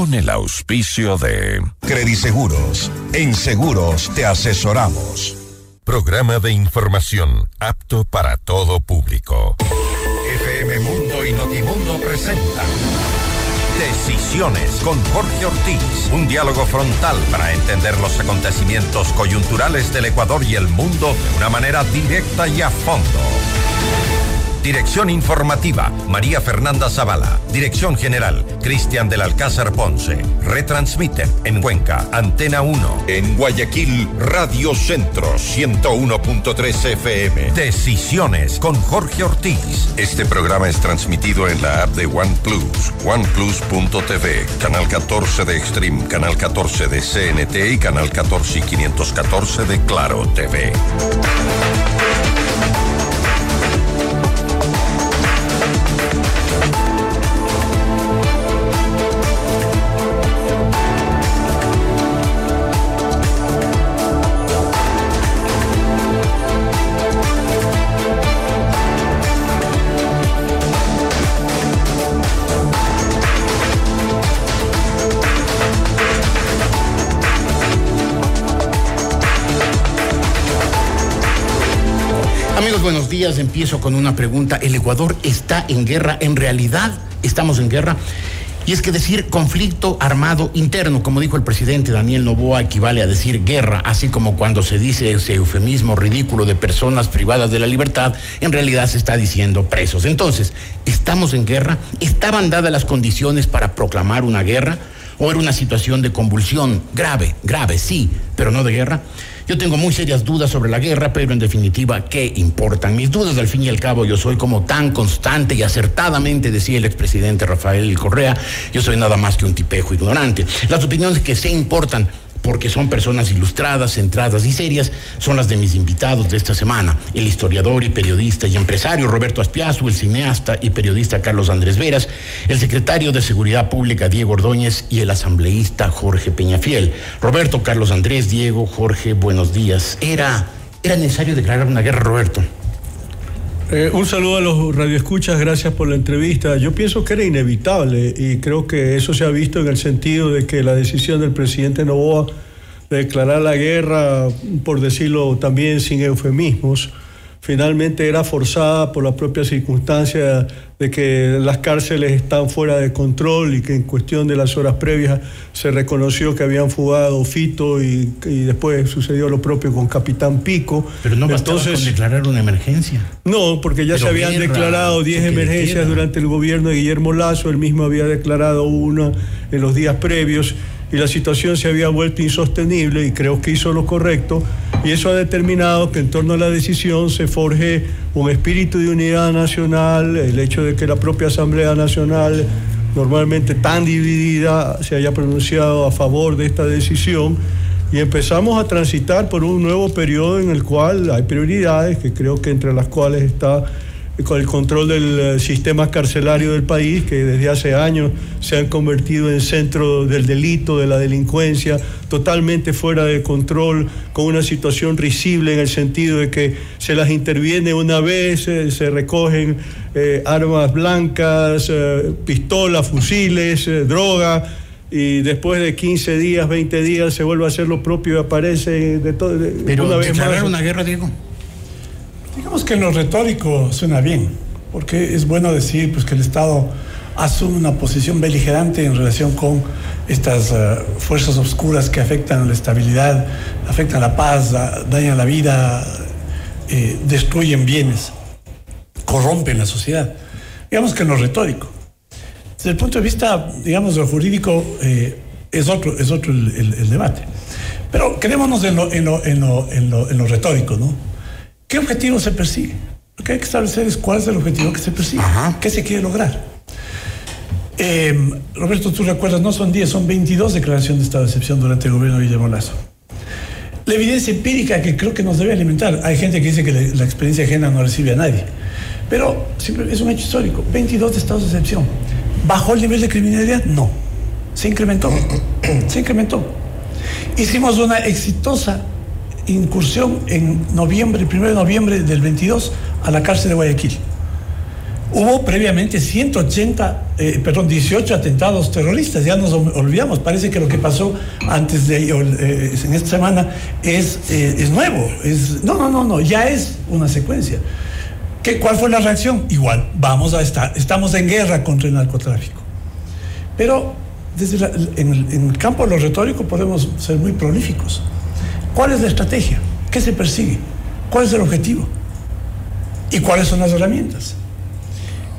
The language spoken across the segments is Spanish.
con el auspicio de Crediseguros. En seguros te asesoramos. Programa de información apto para todo público. FM Mundo y Notimundo presentan Decisiones con Jorge Ortiz. Un diálogo frontal para entender los acontecimientos coyunturales del Ecuador y el mundo de una manera directa y a fondo. Dirección informativa, María Fernanda Zavala. Dirección general, Cristian del Alcázar Ponce. Retransmite en Cuenca, Antena 1. En Guayaquil, Radio Centro, 101.3 FM. Decisiones con Jorge Ortiz. Este programa es transmitido en la app de OnePlus, oneplus.tv, canal 14 de Extreme, canal 14 de CNT y canal 14 y 514 de Claro TV. Empiezo con una pregunta. ¿El Ecuador está en guerra? ¿En realidad estamos en guerra? Y es que decir conflicto armado interno, como dijo el presidente Daniel Novoa, equivale a decir guerra, así como cuando se dice ese eufemismo ridículo de personas privadas de la libertad, en realidad se está diciendo presos. Entonces, ¿estamos en guerra? ¿Estaban dadas las condiciones para proclamar una guerra? ¿O era una situación de convulsión grave, grave, sí, pero no de guerra? Yo tengo muy serias dudas sobre la guerra, pero en definitiva, ¿qué importan? Mis dudas, al fin y al cabo, yo soy como tan constante y acertadamente decía el expresidente Rafael Correa, yo soy nada más que un tipejo ignorante. Las opiniones que se importan porque son personas ilustradas, centradas y serias, son las de mis invitados de esta semana, el historiador y periodista y empresario Roberto Aspiazu, el cineasta y periodista Carlos Andrés Veras, el secretario de Seguridad Pública Diego Ordóñez y el asambleísta Jorge Peñafiel. Roberto, Carlos Andrés, Diego, Jorge, buenos días. Era, era necesario declarar una guerra, Roberto. Eh, un saludo a los radioescuchas, gracias por la entrevista. Yo pienso que era inevitable y creo que eso se ha visto en el sentido de que la decisión del presidente Novoa de declarar la guerra, por decirlo también sin eufemismos, finalmente era forzada por la propia circunstancia de que las cárceles están fuera de control y que en cuestión de las horas previas se reconoció que habían fugado Fito y, después sucedió lo propio con Capitán Pico. Pero no bastaba con declarar una emergencia. No, porque ya se habían declarado 10 emergencias durante el gobierno de Guillermo Lazo, él mismo había declarado una en los días previos y la situación se había vuelto insostenible y creo que hizo lo correcto y eso ha determinado que en torno a la decisión se forje un espíritu de unidad nacional, el hecho de que la propia Asamblea Nacional, normalmente tan dividida, se haya pronunciado a favor de esta decisión. Y empezamos a transitar por un nuevo periodo en el cual hay prioridades, que creo que entre las cuales está con el control del eh, sistema carcelario del país, que desde hace años se han convertido en centro del delito, de la delincuencia, totalmente fuera de control, con una situación risible en el sentido de que se las interviene una vez, eh, se recogen eh, armas blancas, pistolas, fusiles, droga y después de 15 días, 20 días se vuelve a hacer lo propio y aparece de todo. Pero una vez más. una guerra, Diego? Digamos que lo retórico suena bien, porque es bueno decir pues, que el Estado asume una posición beligerante en relación con estas eh, fuerzas oscuras que afectan la estabilidad, afectan la paz, dañan la vida, eh, destruyen bienes, corrompen la sociedad. Digamos que lo retórico. Desde el punto de vista, digamos, lo jurídico, eh, es otro, es otro el, debate. Pero quedémonos en lo, en lo, en lo, en lo retórico, ¿no? ¿Qué objetivo se persigue? Lo que hay que establecer es cuál es el objetivo que se persigue, qué se quiere lograr. Em, Roberto, tú recuerdas, no son 10, son 22 declaraciones de estado de excepción durante el gobierno de Guillermo Lazo. La evidencia empírica que creo que nos debe alimentar, hay gente que dice que la experiencia ajena no recibe a nadie, pero es un hecho histórico, 22 de estados de excepción. ¿Bajó el nivel de criminalidad? No, se incrementó, se incrementó. Hicimos una exitosa incursión en noviembre, 1 de noviembre del 22, a la cárcel de Guayaquil. Hubo previamente 180, eh, perdón, 18 atentados terroristas, ya nos olvidamos, parece que lo que pasó antes de eh, en esta semana es, eh, es nuevo, no, no, no, no, ya es una secuencia. ¿Qué, ¿Cuál fue la reacción? Igual, vamos a estar, estamos en guerra contra el narcotráfico. Pero desde el, en el campo de lo retórico podemos ser muy prolíficos. ¿Cuál es la estrategia? ¿Qué se persigue? ¿Cuál es el objetivo? ¿Y cuáles son las herramientas?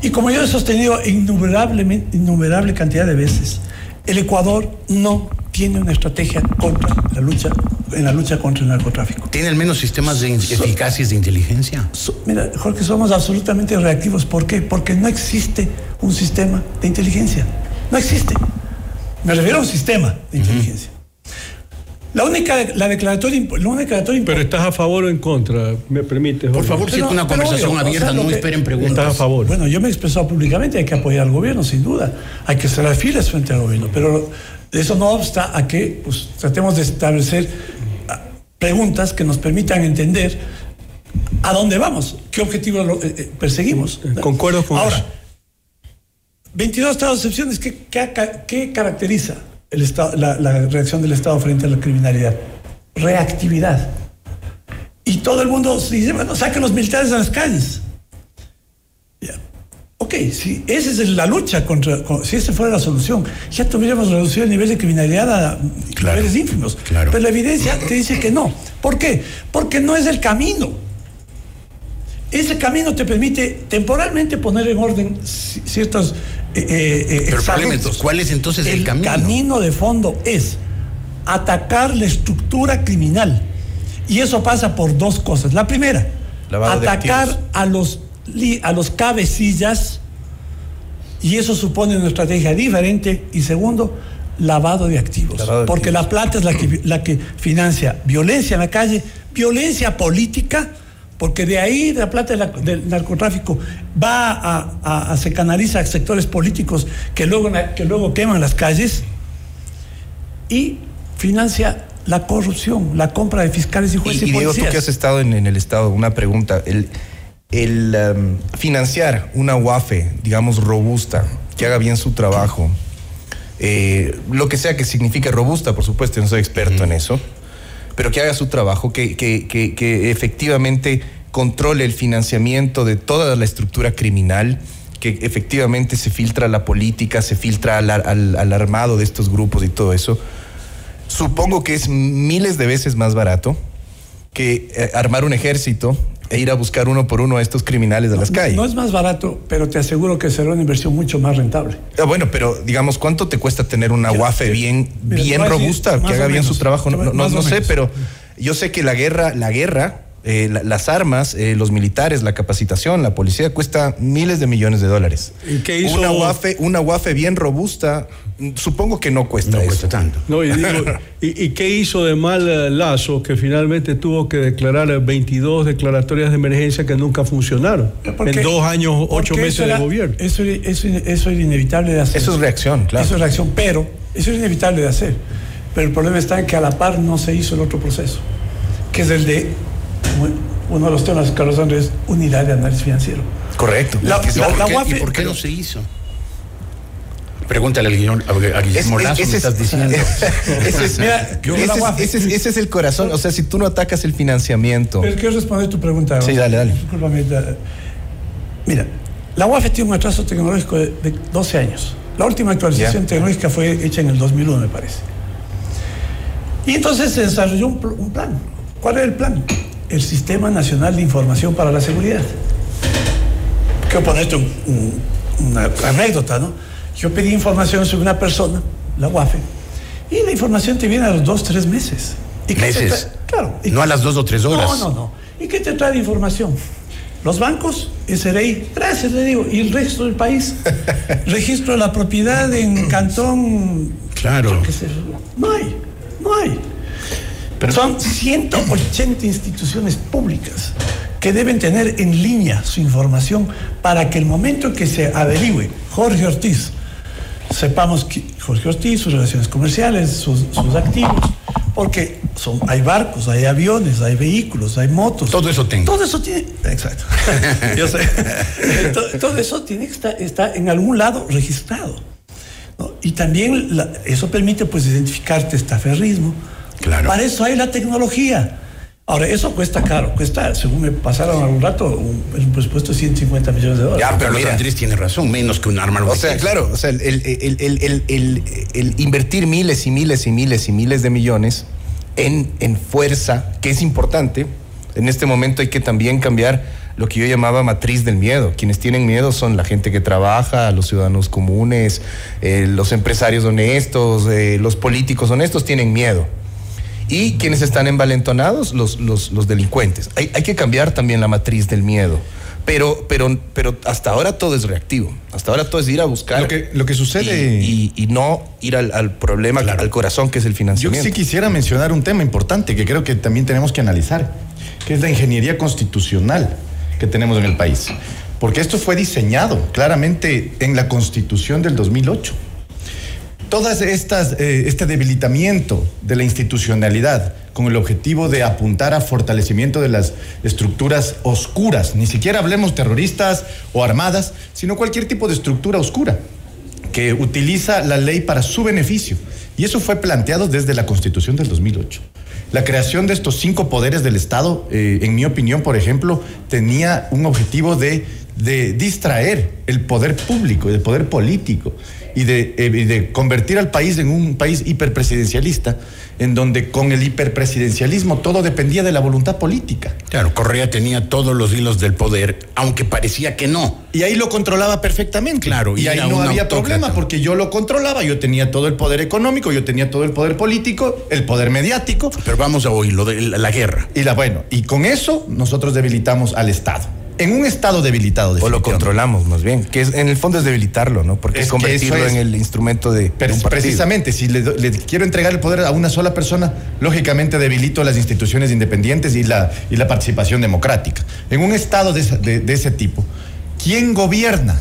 Y como yo he sostenido innumerablemente, innumerable cantidad de veces, el Ecuador no tiene una estrategia contra la lucha en la lucha contra el narcotráfico. ¿Tiene al menos sistemas de eficaces de inteligencia? mira, Jorge, somos absolutamente reactivos. ¿Por qué? Porque no existe un sistema de inteligencia. No existe. Me refiero a un sistema de inteligencia. La única, la declaratoria, la única declaratoria Pero estás a favor o en contra, me permite. Por favor, si es una conversación abierta, no esperen preguntas. Estás a favor. Bueno, yo me he expresado públicamente, hay que apoyar al gobierno, sin duda. Hay que cerrar filas frente al gobierno. Pero eso no obsta a que pues, tratemos de establecer ah, preguntas que nos permitan entender a dónde vamos, qué objetivo eh, eh, perseguimos. Concuerdo con Ahora, 22 estados de excepciones, ¿qué, qué caracteriza? El estado, la, reacción del Estado frente a la criminalidad. Reactividad. Y todo el mundo dice, bueno, saquen los militares a las calles. Ok, si esa es la lucha contra, si esa fuera la solución, ya tuviéramos reducido el nivel de criminalidad a niveles ínfimos. Pero la evidencia te dice que no. ¿Por qué? Porque no es el camino. Ese camino te permite temporalmente poner en orden ciertos eh, eh, eh ¿cuál es entonces el, camino? El camino de fondo es atacar la estructura criminal. Y eso pasa por dos cosas. La primera, atacar a los, a los cabecillas, y eso supone una estrategia diferente. Y segundo, lavado de activos. porque la plata es la que, la que financia violencia en la calle, violencia política porque de ahí, la plata del narcotráfico, va a, se canaliza a sectores políticos que luego, que luego queman las calles y financia la corrupción, la compra de fiscales y jueces y, y, Diego, tú que has estado en, el Estado, una pregunta. El, el um, financiar una UAFE, digamos, robusta, que haga bien su trabajo, eh, lo que sea que signifique robusta, por supuesto, no soy experto en eso, pero que haga su trabajo, que, que, que, efectivamente controle el financiamiento de toda la estructura criminal, que efectivamente se filtra la política, se filtra al, al, armado de estos grupos y todo eso. Supongo que es miles de veces más barato que eh, armar un ejército e ir a buscar uno por uno a estos criminales de las calles. No es más barato, pero te aseguro que será una inversión mucho más rentable. Ah, bueno, pero digamos, ¿cuánto te cuesta tener una UAFE bien, bien robusta, que haga bien su trabajo? No, no, sé, pero yo sé que la guerra, la guerra, eh, las armas, eh, los militares, la capacitación, la policía cuesta miles de millones de dólares. ¿Y qué hizo? Una UAFE, una UAFE bien robusta, supongo que no cuesta no cuesta tanto. y, qué hizo de mal eh, Lazo que finalmente tuvo que declarar 22 declaratorias de emergencia que nunca funcionaron? en dos años, ocho meses de gobierno. Eso, eso, eso es inevitable de hacer. Eso es reacción, claro. Eso es reacción, pero eso es inevitable de hacer. Pero el problema está en que a la par no se hizo el otro proceso, que es el de uno de los temas, Carlos Andrés, es unidad de análisis financiero. Correcto. ¿Y por qué no se hizo? Pregúntale a Guillermo, a Guillermo Lazo, ese, estás diciendo. Ese es, el corazón. O sea, si tú no atacas el financiamiento. Pero quiero responder tu pregunta. Sí, dale, dale. Mira, la UAF tiene un atraso tecnológico de, 12 años. La última actualización tecnológica fue hecha en el 2001, me parece. Y entonces se desarrolló un, un plan. ¿Cuál era el plan? El Sistema Nacional de Información para la Seguridad. Quiero ponerte una anécdota, ¿no? Yo pedí información sobre una persona, la UAFE, y la información te viene a los dos, tres meses. ¿Y ¿Meses? Claro. no a las dos o tres horas. No, no, no. ¿Y qué te trae de información? Los bancos, SRI, gracias le digo, y el resto del país. Registro de la propiedad en Cantón. Claro. No hay, no hay. Son 180 instituciones públicas que deben tener en línea su información para que el momento en que se averigüe Jorge Ortiz, sepamos que Jorge Ortiz, sus relaciones comerciales, sus, activos, Porque son, hay barcos, hay aviones, hay vehículos, hay motos. Todo eso tengo. Todo eso tiene. Exacto. Yo sé. todo, todo, eso tiene que estar está en algún lado registrado. ¿no? Y también la, eso permite pues identificar testaferrismo. Claro. Para eso hay la tecnología. Ahora, eso cuesta caro, cuesta, según me pasaron algún rato, un, un presupuesto de 150 millones de dólares. Ya, pero mira, Andrés tiene razón, menos que un arma O sea, claro, o sea, el, el, el, el, invertir miles y miles y miles y miles de millones en, en fuerza, que es importante, en este momento hay que también cambiar lo que yo llamaba matriz del miedo. Quienes tienen miedo son la gente que trabaja, los ciudadanos comunes, eh, los empresarios honestos, eh, los políticos honestos tienen miedo y quienes están envalentonados, los, los, los delincuentes. Hay, hay, que cambiar también la matriz del miedo. Pero, pero, pero hasta ahora todo es reactivo. Hasta ahora todo es ir a buscar. Lo que, lo que sucede. Y, y, y no ir al, al problema, claro. al corazón, que es el financiamiento. Yo sí quisiera mencionar un tema importante que creo que también tenemos que analizar, que es la ingeniería constitucional que tenemos en el país. Porque esto fue diseñado claramente en la Constitución del 2008 todas estas, eh, este debilitamiento de la institucionalidad con el objetivo de apuntar a fortalecimiento de las estructuras oscuras, ni siquiera hablemos terroristas o armadas, sino cualquier tipo de estructura oscura que utiliza la ley para su beneficio. Y eso fue planteado desde la Constitución del 2008. La creación de estos cinco poderes del Estado, eh, en mi opinión, por ejemplo, tenía un objetivo de, de distraer el poder público, el poder político y de, eh, de, convertir al país en un país hiperpresidencialista, en donde con el hiperpresidencialismo todo dependía de la voluntad política. Claro, Correa tenía todos los hilos del poder, aunque parecía que no. Y ahí lo controlaba perfectamente. Claro, y, y ahí no había autócrata. problema, porque yo lo controlaba, yo tenía todo el poder económico, yo tenía todo el poder político, el poder mediático. Pero vamos a oír lo de la, la guerra. Y la bueno, y con eso nosotros debilitamos al Estado en un estado debilitado. O lo controlamos más bien, que es, en el fondo es debilitarlo, ¿no? Porque es, es convertirlo es, en el instrumento de, pero, de un Precisamente, si le, le, quiero entregar el poder a una sola persona, lógicamente debilito las instituciones independientes y la, y la participación democrática. En un estado de, de, de ese tipo, ¿quién gobierna?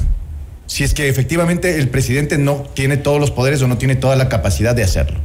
Si es que efectivamente el presidente no tiene todos los poderes o no tiene toda la capacidad de hacerlo.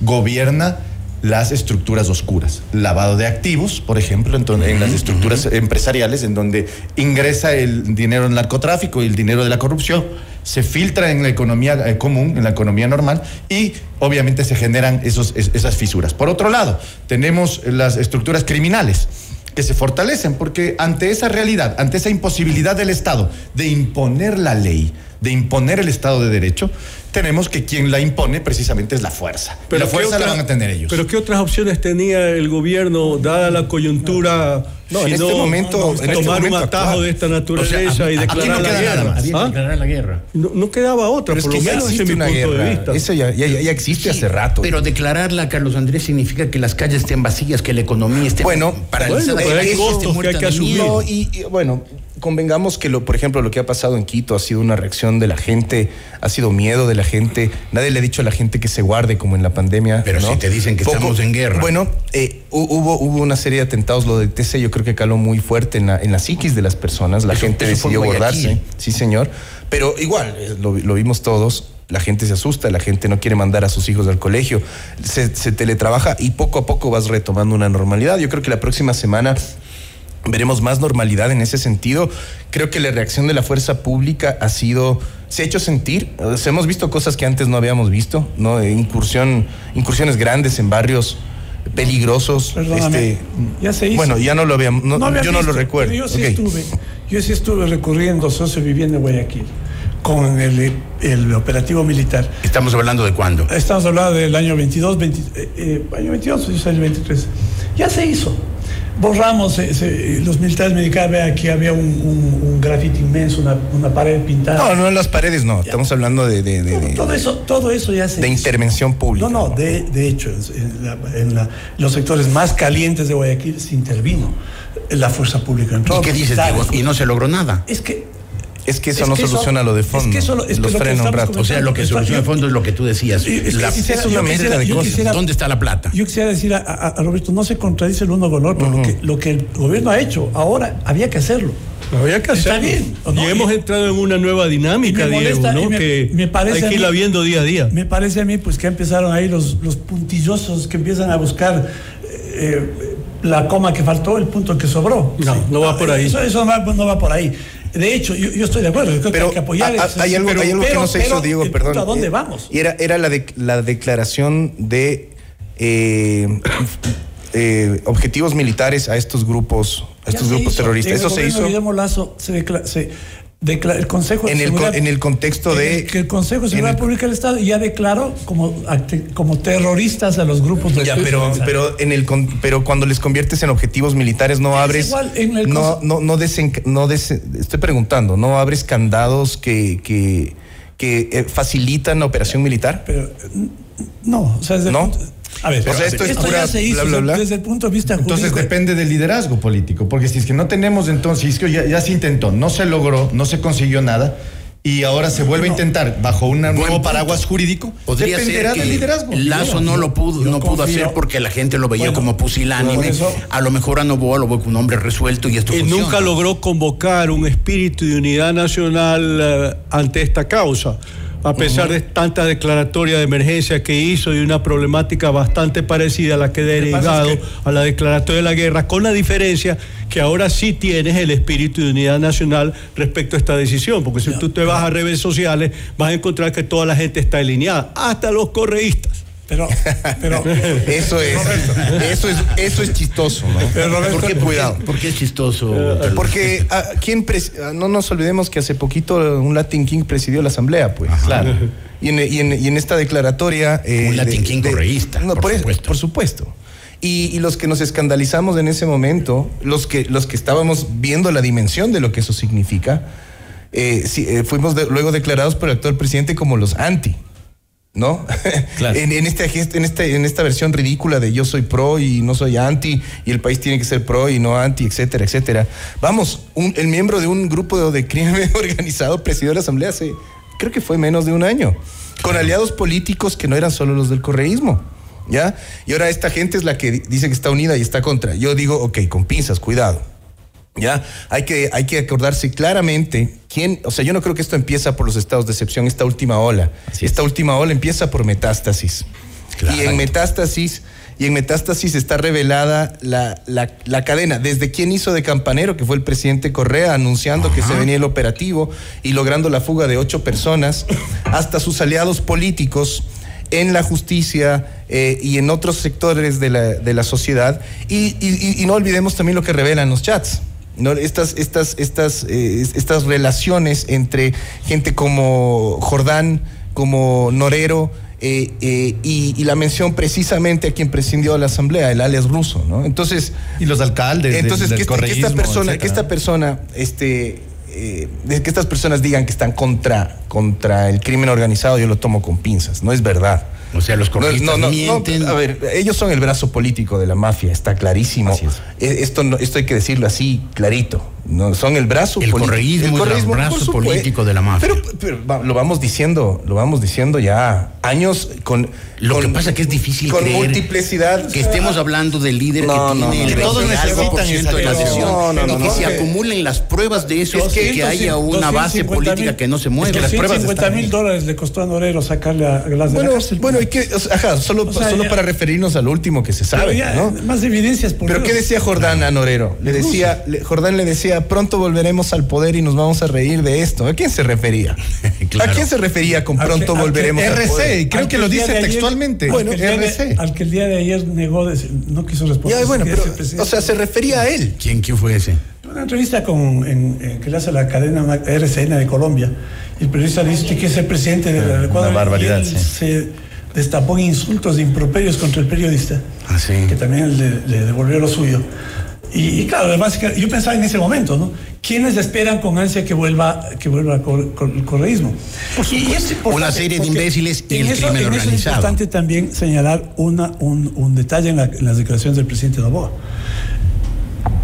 Gobierna las estructuras oscuras. Lavado de activos, por ejemplo, en, en las estructuras uh -huh. empresariales, en donde ingresa el dinero del narcotráfico y el dinero de la corrupción, se filtra en la economía eh, común, en la economía normal, y obviamente se generan esos, es, esas fisuras. Por otro lado, tenemos las estructuras criminales que se fortalecen, porque ante esa realidad, ante esa imposibilidad del Estado de imponer la ley, de imponer el Estado de Derecho, tenemos que quien la impone precisamente es la fuerza. Pero la fuerza otra, la van a tener ellos. Pero ¿qué otras opciones tenía el gobierno, dada la coyuntura? No, en este momento. No, en tomar este un atajo actual. de esta naturaleza o sea, a, y declarar no la guerra. Había ¿Ah? declarar la guerra. No, no quedaba otra, pero por es que lo menos mi punto guerra. de vista. Eso ya, ya, ya existe Sí, hace rato. Pero declararla, Carlos Andrés, significa que las calles estén vacías, que la economía esté Bueno, paralizada. bueno, pero hay que costos hay que asumir. miedo. No, y, y, bueno, convengamos que, lo, por ejemplo, lo que ha pasado en Quito ha sido una reacción de la gente, ha sido miedo de la gente. Nadie le ha dicho a la gente que se guarde como en la pandemia. Pero ¿no? si te dicen que Poco- estamos en guerra. Bueno, eh, hu- hubo, hubo una serie de atentados, lo del TC yo creo que caló muy fuerte en la, en la psiquis de las personas. La Eso- gente eso decidió guardarse. Sí, señor. Pero igual, eh, lo, lo vimos todos. La gente se asusta, la gente no quiere mandar a sus hijos al colegio, se, se teletrabaja y poco a poco vas retomando una normalidad. Yo creo que la próxima semana veremos más normalidad en ese sentido. Creo que la reacción de la fuerza pública ha sido, se ha hecho sentir. O sea, hemos visto cosas que antes no habíamos visto, ¿no? Eh, Incursión, incursiones grandes en barrios peligrosos. Perdóname, este, ya se hizo. Bueno, ya no lo habíamos, no, había yo no lo visto, recuerdo. Yo sí Ok. estuve, yo sí estuve recorriendo socio vivienda en Guayaquil con el, el operativo militar. Estamos hablando de cuándo. Estamos hablando del año 22, 20, eh, eh, año 22, yo soy el 23. Ya se hizo. Borramos, eh, se- los militares me indicaban, vea, aquí había un, un, un grafiti inmenso, una, una pared pintada. No, no en las paredes, no. Estamos hablando de, de, de- de- todo, eso, todo eso ya se de hizo. intervención pública. No, no, de, de hecho, en, la- en la- los sectores más calientes de Guayaquil se intervino. La fuerza pública entró. ¿Y qué dices. Diego? Y no se logró nada. Es que Es que eso Es no que eso- soluciona lo de es fondo. que eso lo- es que Los lo que frena un rato. O sea, lo que Está- soluciona de fondo es lo que tú decías. Es que La- quisiera- es una mezcla de cosas. quisiera- ¿Dónde está la plata? Yo quisiera decir a, a- a Roberto, no se contradice el uno con el otro. lo, que, lo que el gobierno ha hecho ahora había que hacerlo. No había que Está hacerlo. bien, ¿o no? Y hemos entrado en una nueva dinámica, Diego, ¿no? me- que me parece hay a que mí- irla viendo día a día. Me parece a mí pues que empezaron ahí los, los puntillosos que empiezan a buscar eh, la coma que faltó, el punto que sobró. No, no va por ahí. Eso, eso no, va, no va por ahí. De hecho, yo, yo estoy de acuerdo. Yo creo que Pero hay que apoyar. a- a- eso, hay algo, pero- hay algo que pero- no se hizo, Diego, el perdón. ¿A dónde Eh, vamos? Y era, era la, de- la declaración de eh, eh, objetivos militares a estos grupos, a estos Ya grupos hizo. terroristas. Eso se hizo Lazo se se el Consejo de en el, Seguridad- en el contexto de... el que el Consejo de Seguridad el- Pública del Estado ya declaró como, como terroristas a los grupos de Ya, pero, pero en el pero cuando les conviertes en objetivos militares no Es abres igual, no no no, desen- no desen- estoy preguntando no abres candados que que, que eh, facilitan la operación militar Pero eh, no, o sea, desde el ¿No? punto- a ver, O sea, esto es pura ya se hizo bla, bla, bla. desde el punto de vista Entonces jurídico. depende del liderazgo político, porque si es que no tenemos entonces, si es que ya, ya se intentó, no se logró, no se consiguió nada, y ahora se vuelve a intentar bajo un nuevo punto. paraguas jurídico, Podría dependerá ser del que liderazgo. Lazo no lo pudo, yo no pudo hacer porque la gente lo veía Bueno, como pusilánime. A lo mejor a Novoa lo ve como un hombre resuelto y esto funciona. nunca logró convocar un espíritu de unidad nacional eh, ante esta causa, a pesar de tantas declaratorias de emergencia que hizo y una problemática bastante parecida a la que es derivado que- a la declaratoria de la guerra, con la diferencia que ahora sí tienes el espíritu de unidad nacional respecto a esta decisión, porque si tú te vas a redes sociales vas a encontrar que toda la gente está alineada, hasta los correístas. Pero, pero eso es eso es eso es chistoso ¿no? Pero, Roberto, porque cuidado ¿Por qué es chistoso? Eh, porque ah, quién pres- ah, no nos olvidemos que hace poquito un Latin King presidió la asamblea pues. Claro. Y en, y en- y en esta declaratoria eh, Un Latin King correísta, no, por por, supuesto. por supuesto. Y, y los que nos escandalizamos en ese momento los que los que estábamos viendo la dimensión de lo que eso significa eh, sí, eh, fuimos de- luego declarados por el actual presidente como los anti ¿no? en, en, este, en, este, en esta versión ridícula de yo soy pro y no soy anti y el país tiene que ser pro y no anti, etcétera, etcétera. Vamos, un- el miembro de un grupo de, de crimen organizado presidió la asamblea hace, creo que fue menos de un año, con aliados políticos que no eran solo los del correísmo. ¿Ya? Y ahora esta gente es la que di- dice que está unida y está contra. Yo digo, ok, con pinzas, cuidado. ¿Ya? Hay que, hay que acordarse claramente quién, o sea, yo no creo que esto empieza por los estados de excepción, esta última ola. esta última ola empieza por metástasis. Y en metástasis, y en metástasis está revelada la, la- la cadena, desde quién hizo de campanero, que fue el presidente Correa, anunciando que se venía el operativo y logrando la fuga de ocho personas, hasta sus aliados políticos en la justicia eh, y en otros sectores de la, de la sociedad. Y, y- y- y no olvidemos también lo que revelan los chats. ¿No? Estas, estas, estas, eh, es- estas relaciones entre gente como Jordán, como Norero, eh, eh, y, y la mención precisamente a quien prescindió de la asamblea, el alias ruso, ¿no? Entonces, Y los alcaldes entonces del que, esta- que esta correísmo, persona, etcétera, que esta persona, este, eh, que estas personas digan que están contra, contra el crimen organizado, yo lo tomo con pinzas, no es verdad. O sea, los correístas mienten. a ver, ellos son el brazo político de la mafia, está clarísimo. Es. Eh, Esto, no- esto hay que decirlo así, clarito. No, son el brazo El correísmo el brazo por supuesto. político de la mafia. Pero, lo vamos diciendo, lo vamos diciendo ya años con. Lo con- que pasa es que es difícil con creer multiplicidad. que estemos hablando del líder No, que no, tiene no, el todos 20 algo por necesitan esa de la presión. adhesión No, no, y no, que no, se que- acumulen las pruebas de eso Es que, haya una base 250 política mil- que no se mueve. Es que las pruebas 150 están mil dólares le costó a Norero sacarle a Glass de Bueno, la cárcel. bueno, y que, o sea, ajá, solo, O sea, solo ya- para referirnos al último que se sabe, ya, ¿no? Más evidencias por Pero. ¿qué decía Jordán a Norero? Le decía, Jordán le decía, pronto volveremos al poder y nos vamos a reír de esto. ¿A quién se refería? Claro. ¿A quién se refería con Al que- pronto al que- volveremos al RC, poder? creo Al que lo dice de ayer- textualmente. Bueno, RC. al que el día de ayer negó, de- no quiso responder. Ya, bueno, que pero, o sea, se refería a él. ¿Quién, quién fue ese? Una entrevista con, en- en- que le hace la cadena RCN de Colombia. Y el periodista le dice que es el presidente del Ecuador. Una barbaridad, y él sí. se destapó en insultos e improperios contra el periodista. Ah, sí. Que también le, le devolvió lo suyo. Y, y claro, además, yo pensaba en ese momento, ¿no? ¿Quiénes esperan con ansia que vuelva, que vuelva el cor- cor- el correísmo? Y- es importante, Una serie de imbéciles y en el eso- crimen en eso es organizado. importante también señalar una, un, un detalle en, la- en las declaraciones del presidente Novoa.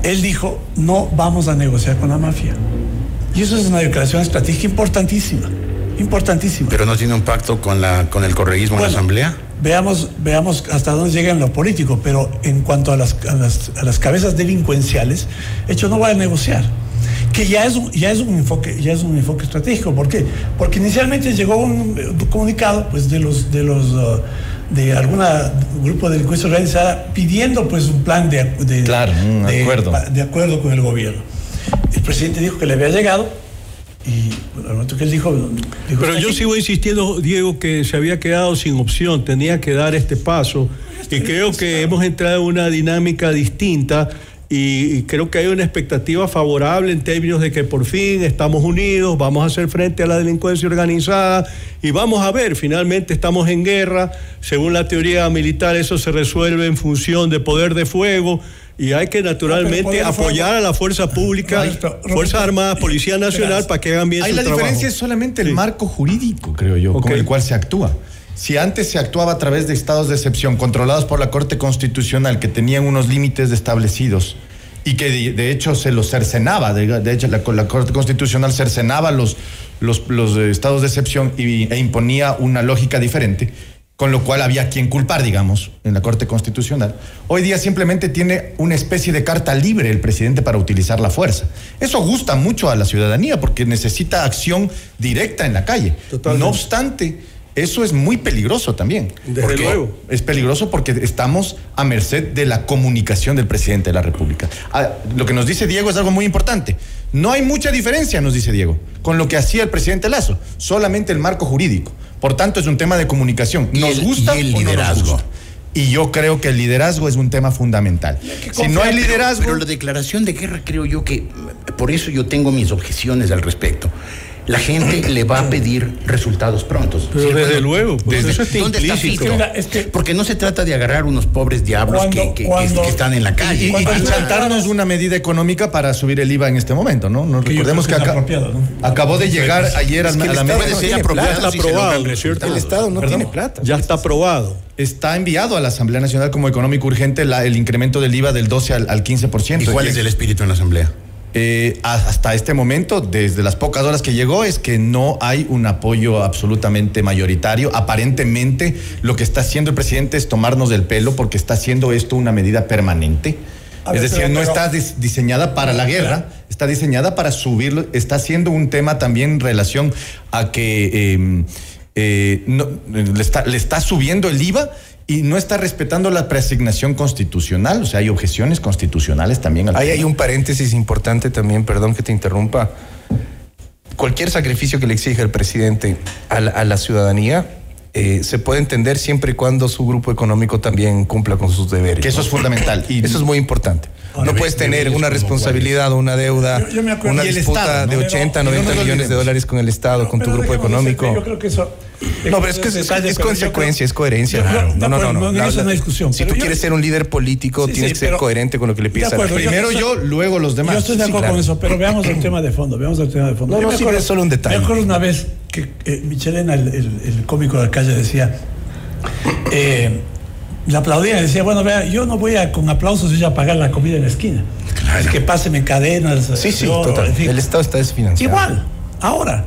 Él dijo, no vamos a negociar con la mafia. Y eso es una declaración estratégica importantísima, importantísima. Pero no tiene un pacto con, la, con el correísmo en la asamblea. Veamos, veamos hasta dónde llega en lo político, pero en cuanto a las, a las, a las cabezas delincuenciales, hecho no va a negociar. que ya es un, ya es un enfoque ya es un enfoque estratégico ¿por qué? porque inicialmente llegó un, un comunicado pues de los de los uh, de alguna grupo de delincuencia organizada pidiendo pues un plan de, de Claro, de- acuerdo. de acuerdo con el gobierno el presidente dijo que le había llegado y bueno, al momento que él dijo, dijo Pero "Está yo aquí". sigo insistiendo, Diego, que se había quedado sin opción, tenía que dar este paso. Y creo que hemos entrado en una dinámica distinta y creo que hay una expectativa favorable en términos de que por fin estamos unidos, vamos a hacer frente a la delincuencia organizada y vamos a ver, finalmente estamos en guerra, según la teoría militar eso se resuelve en función de poder de fuego. Y hay que naturalmente apoyar a la fuerza pública, Roberto, Fuerzas Armadas, Policía Nacional, verás, para que hagan bien su la trabajo. diferencia es solamente el Sí. marco jurídico, creo yo, con el cual se actúa. Si antes se actuaba a través de estados de excepción controlados por la Corte Constitucional que tenían unos límites establecidos y que de, de hecho se los cercenaba, de, de hecho la, la Corte Constitucional cercenaba los, los, los, eh, estados de excepción y, e imponía una lógica diferente, con lo cual había quien culpar, digamos, en la Corte Constitucional. Hoy día simplemente tiene una especie de carta libre el presidente para utilizar la fuerza. Eso gusta mucho a la ciudadanía porque necesita acción directa en la calle. Totalmente. No obstante, eso es muy peligroso también. Desde luego. Es peligroso porque estamos a merced de la comunicación del presidente de la República. Ah, lo que nos dice Diego es algo muy importante. No hay mucha diferencia, nos dice Diego, con lo que hacía el presidente Lazo, solamente el marco jurídico. Por tanto, es un tema de comunicación. ¿Nos el- gusta y el no liderazgo. gusta? Y yo creo que el liderazgo es un tema fundamental. Si no hay liderazgo, Pero la declaración de guerra creo yo que, por eso yo tengo mis objeciones al respecto. La gente le va a pedir resultados prontos. Pero Sí, desde bueno, luego, pues eso está ¿Dónde está que- Porque no se trata de agarrar unos pobres diablos Cuando- que, que- que- cuando- que están en la calle. y, inventarnos una medida económica para subir el IVA en este momento, ¿no? Nos recordemos que, acabó de llegar ayer Es que al- a la Estado mesa. no tiene plata, si aprobado. El Estado no Perdón. tiene plata. Ya está aprobado. Está enviado a la Asamblea Nacional como económico urgente la- el incremento del IVA del 12 al, al 15%. ¿Y cuál es el espíritu en la Asamblea? Eh, hasta este momento, desde las pocas horas que llegó, es que no hay un apoyo absolutamente mayoritario. Aparentemente, lo que está haciendo el presidente es tomarnos del pelo porque está haciendo esto una medida permanente. Es decir, pero- no está dis- diseñada para la guerra, está diseñada para subirlo. Está haciendo un tema también en relación a que eh, eh, no- le, está, le está subiendo el IVA y no está respetando la preasignación constitucional. O sea, hay objeciones constitucionales también. al Ahí hay un paréntesis importante también, perdón que te interrumpa. Cualquier sacrificio que le exija el presidente a la, a la ciudadanía eh, se puede entender siempre y cuando su grupo económico también cumpla con sus deberes. Que eso ¿no? es fundamental. Y Eso es muy importante. Ahora, no puedes tener una responsabilidad o una deuda, Yo- yo me acuerdo- una disputa Estado, ¿no? de Pero- 80, pero no 90 nos millones de dólares con el Estado, con tu Pero grupo económico. Yo creo que eso. No, pero es que es, yo consecuencia, creo- es coherencia. yo claro. No, no, no. no. es una discusión, Si tú yo- quieres ser un líder político, Sí, tienes sí, que ser pero- coherente con lo que le pides De a la acuerdo, gente. primero yo, luego los demás. Yo estoy de Sí, acuerdo claro. con eso, pero veamos el tema de fondo, veamos el tema de fondo. No, Yo no, me sí, es solo un detalle. Me acuerdo una vez que eh, Michelena, el, el- el cómico de la calle, decía, eh, le aplaudían y decía, bueno, vea, yo no voy a con aplausos ir a pagar la comida en la esquina. Es que pásenme cadenas. Sí, sí, oro, total. en fin. El Estado está desfinanciado. Igual, ahora.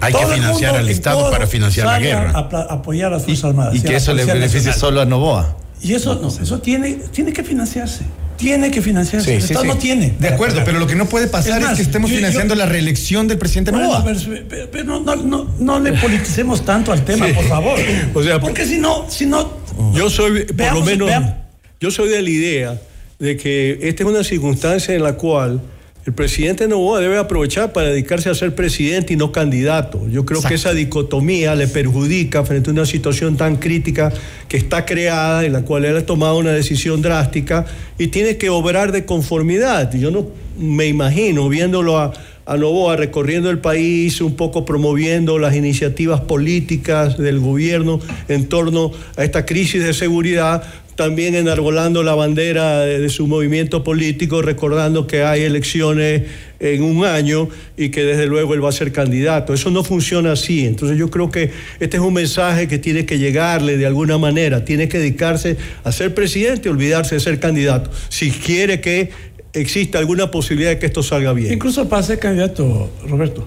Hay que Todo financiar al Estado para financiar la guerra. A, apoyar a las Y, Fuerzas Armadas. y que eso le beneficie solo a Novoa. Y eso no, eso tiene, tiene que financiarse. Tiene que financiarse. Sí, el sí, Estado sí. no tiene. De acuerdo, pero lo que no puede pasar Es que estemos yo- yo- financiando la reelección del presidente Bueno, Novoa. pero, pero- pero no, no, no, no le politicemos tanto al tema, por favor. O sea, porque si no, si no, Yo soy, por Veamos, lo menos, veamos. yo soy de la idea de que esta es una circunstancia en la cual el presidente Novoa debe aprovechar para dedicarse a ser presidente y no candidato. Yo creo que esa dicotomía le perjudica frente a una situación tan crítica que está creada, en la cual él ha tomado una decisión drástica y tiene que obrar de conformidad. Yo no me imagino viéndolo a, a Novoa recorriendo el país, un poco promoviendo las iniciativas políticas del gobierno en torno a esta crisis de seguridad, también enarbolando la bandera de, su movimiento político, recordando que hay elecciones en un año y que desde luego él va a ser candidato. Eso no funciona así. Entonces yo creo que este es un mensaje que tiene que llegarle de alguna manera. Tiene que dedicarse a ser presidente olvidarse de ser candidato. Si quiere que exista alguna posibilidad de que esto salga bien. incluso para ser candidato, Roberto,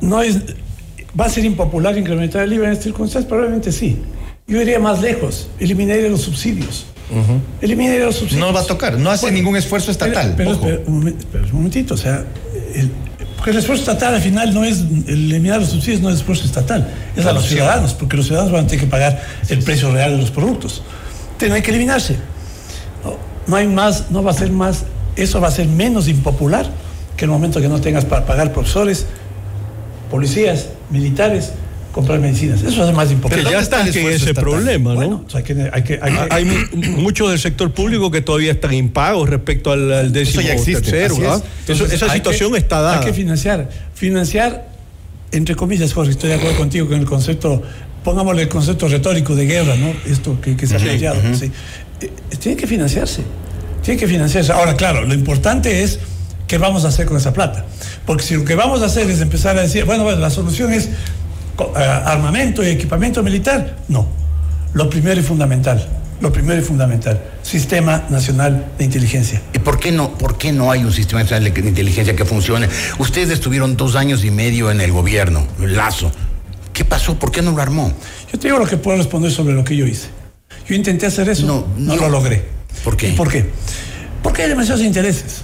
no es, va a ser impopular incrementar el IVA en estas circunstancias, probablemente sí. Yo iría más lejos, eliminaría los subsidios. Elimine los subsidios. No va a tocar, no hace ningún esfuerzo estatal. Pero, un, momentito, o sea, el, porque el esfuerzo estatal al final no es, eliminar los subsidios no es esfuerzo estatal, es a los ciudadanos, porque los ciudadanos van a tener que pagar el precio real de los productos. Tiene que eliminarse. No, no hay más, no va a ser más, eso va a ser menos impopular que el momento que no tengas para pagar profesores, policías, militares, comprar medicinas. Eso ser más impopular. Pero ya ¿dónde está el están en ese estatal? problema, ¿no? Bueno, o sea, hay que, hay que- hay que- Hay mu- muchos del sector público que todavía están impagos respecto al, al décimo ya existe, tercero. así es. ¿ah? Entonces, esa situación que- está dada. Hay que financiar. Financiar, entre comillas, Jorge, estoy de acuerdo contigo con el concepto, pongámosle el concepto retórico de guerra, ¿no? Esto que, que se ha planteado. sí. Eh, tiene que financiarse. Tiene que financiarse. Ahora, claro, lo importante es qué vamos a hacer con esa plata. Porque si lo que vamos a hacer es empezar a decir, bueno, bueno, la solución es armamento y equipamiento militar, no. Lo primero y fundamental, lo primero y fundamental, Sistema Nacional de Inteligencia. ¿Y por qué no, por qué no hay un sistema nacional de inteligencia que funcione? Ustedes estuvieron dos años y medio en el gobierno, Lazo. ¿Qué pasó? ¿Por qué no lo armó? Yo te digo lo que puedo responder sobre lo que yo hice. Yo intenté hacer eso, No, no, no. lo logré. ¿Por qué? ¿Y ¿Por qué? Porque hay demasiados intereses.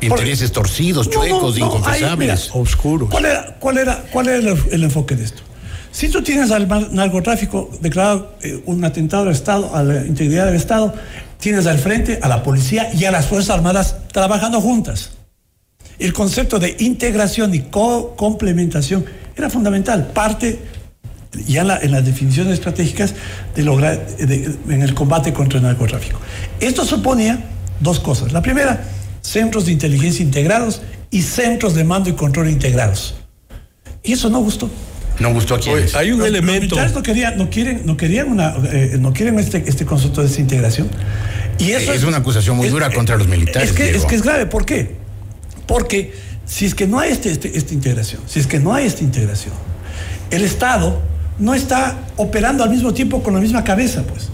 Intereses torcidos, No, no, chuecos, no, inconfesables. Oscuros. ¿Cuál era, cuál era, cuál era el, el enfoque de esto? Si tú tienes al narcotráfico declarado eh, un atentado al Estado, a la integridad del Estado, tienes al frente a la policía y a las Fuerzas Armadas trabajando juntas. El concepto de integración y co- complementación era fundamental, parte ya en, la- en las definiciones estratégicas de lograr de- en el combate contra el narcotráfico. Esto suponía dos cosas. La primera, centros de inteligencia integrados y centros de mando y control integrados. Y eso no gustó. No gustó a quienes. Hay un Los- los elemento. militares no querían, no quieren, no querían una, eh, no quieren este, este concepto de desintegración. Y eso Es una acusación muy dura contra los militares, Es que, Diego. es que es grave. ¿Por qué? Porque si es que no hay este, este- esta integración, si es que no hay esta integración, el Estado no está operando al mismo tiempo con la misma cabeza, pues.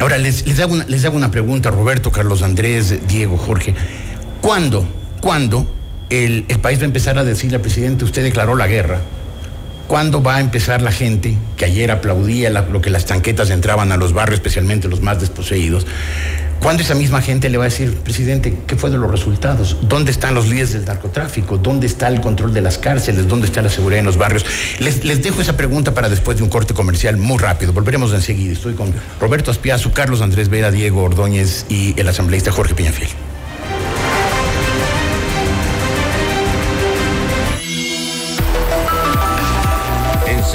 Ahora, les, les, hago una, les hago una pregunta, Roberto, Carlos Andrés, Diego, Jorge. ¿Cuándo, cuándo el, país va a empezar a decirle al presidente, usted declaró la guerra? ¿Cuándo va a empezar la gente que ayer aplaudía la- lo que las tanquetas entraban a los barrios, especialmente los más desposeídos? ¿Cuándo esa misma gente le va a decir, presidente, qué fue de los resultados? ¿Dónde están los líderes del narcotráfico? ¿Dónde está el control de las cárceles? ¿Dónde está la seguridad en los barrios? Les, les dejo esa pregunta para después de un corte comercial muy rápido. Volveremos enseguida. Estoy con Roberto Aspiazu, Carlos Andrés Vera, Diego Ordóñez y el asambleísta Jorge Peñafiel.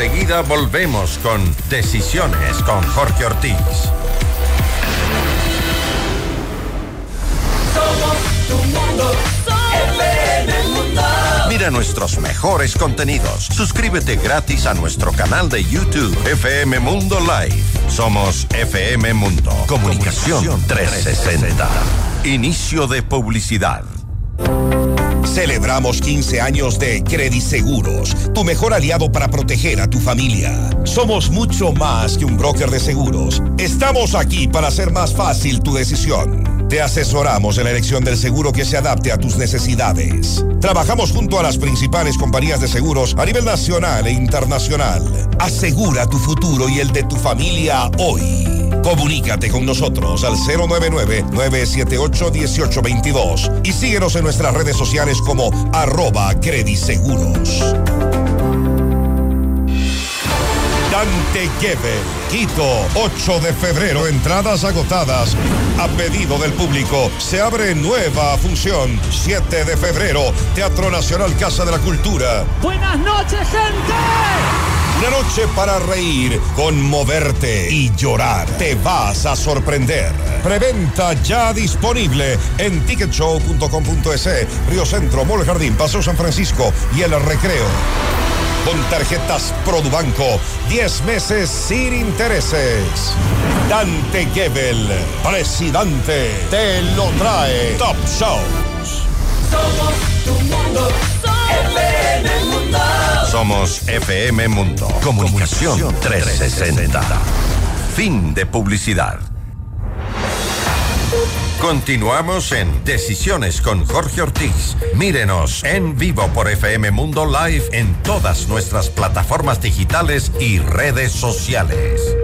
Enseguida volvemos con Decisiones con Jorge Ortiz. Mira nuestros mejores contenidos. Suscríbete gratis a nuestro canal de YouTube FM Mundo Live. Somos FM Mundo. Comunicación 360. Inicio de publicidad. Celebramos 15 años de Credit Seguros, tu mejor aliado para proteger a tu familia. Somos mucho más que un broker de seguros. Estamos aquí para hacer más fácil tu decisión. Te asesoramos en la elección del seguro que se adapte a tus necesidades. Trabajamos junto a las principales compañías de seguros a nivel nacional e internacional. Asegura tu futuro y el de tu familia hoy. Comunícate con nosotros al 099-978-1822 y síguenos en nuestras redes sociales como arroba crediseguros. Dante Gebel, Quito, 8 de febrero, entradas agotadas. A pedido del público, se abre nueva función. 7 de febrero, Teatro Nacional Casa de la Cultura. Buenas noches, gente. Una noche para reír, conmoverte y llorar. Te vas a sorprender. Preventa ya disponible en ticketshow.com.es, Río Centro, Mall Jardín, Paseo San Francisco y El Recreo. Con tarjetas Produbanco, 10 meses sin intereses. Dante Gebel, presidente, te lo trae Top Shows. Somos FM Mundo. Comunicación 360. Fin de publicidad. Continuamos en Decisiones con Jorge Ortiz. Mírenos en vivo por FM Mundo Live en todas nuestras plataformas digitales y redes sociales.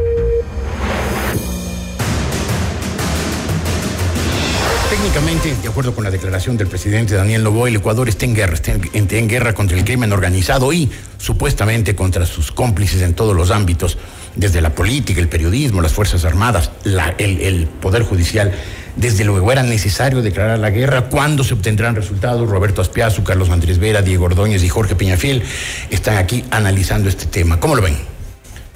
Técnicamente, de acuerdo con la declaración del presidente Daniel Novoa, el Ecuador está en guerra, está en, guerra contra el crimen organizado y supuestamente contra sus cómplices en todos los ámbitos, desde la política, el periodismo, las Fuerzas Armadas, el Poder Judicial. Desde luego era necesario declarar la guerra. ¿Cuándo se obtendrán resultados? Roberto Aspiazu, Carlos Andrés Vera, Diego Ordóñez y Jorge Peñafiel están aquí analizando este tema. ¿Cómo lo ven?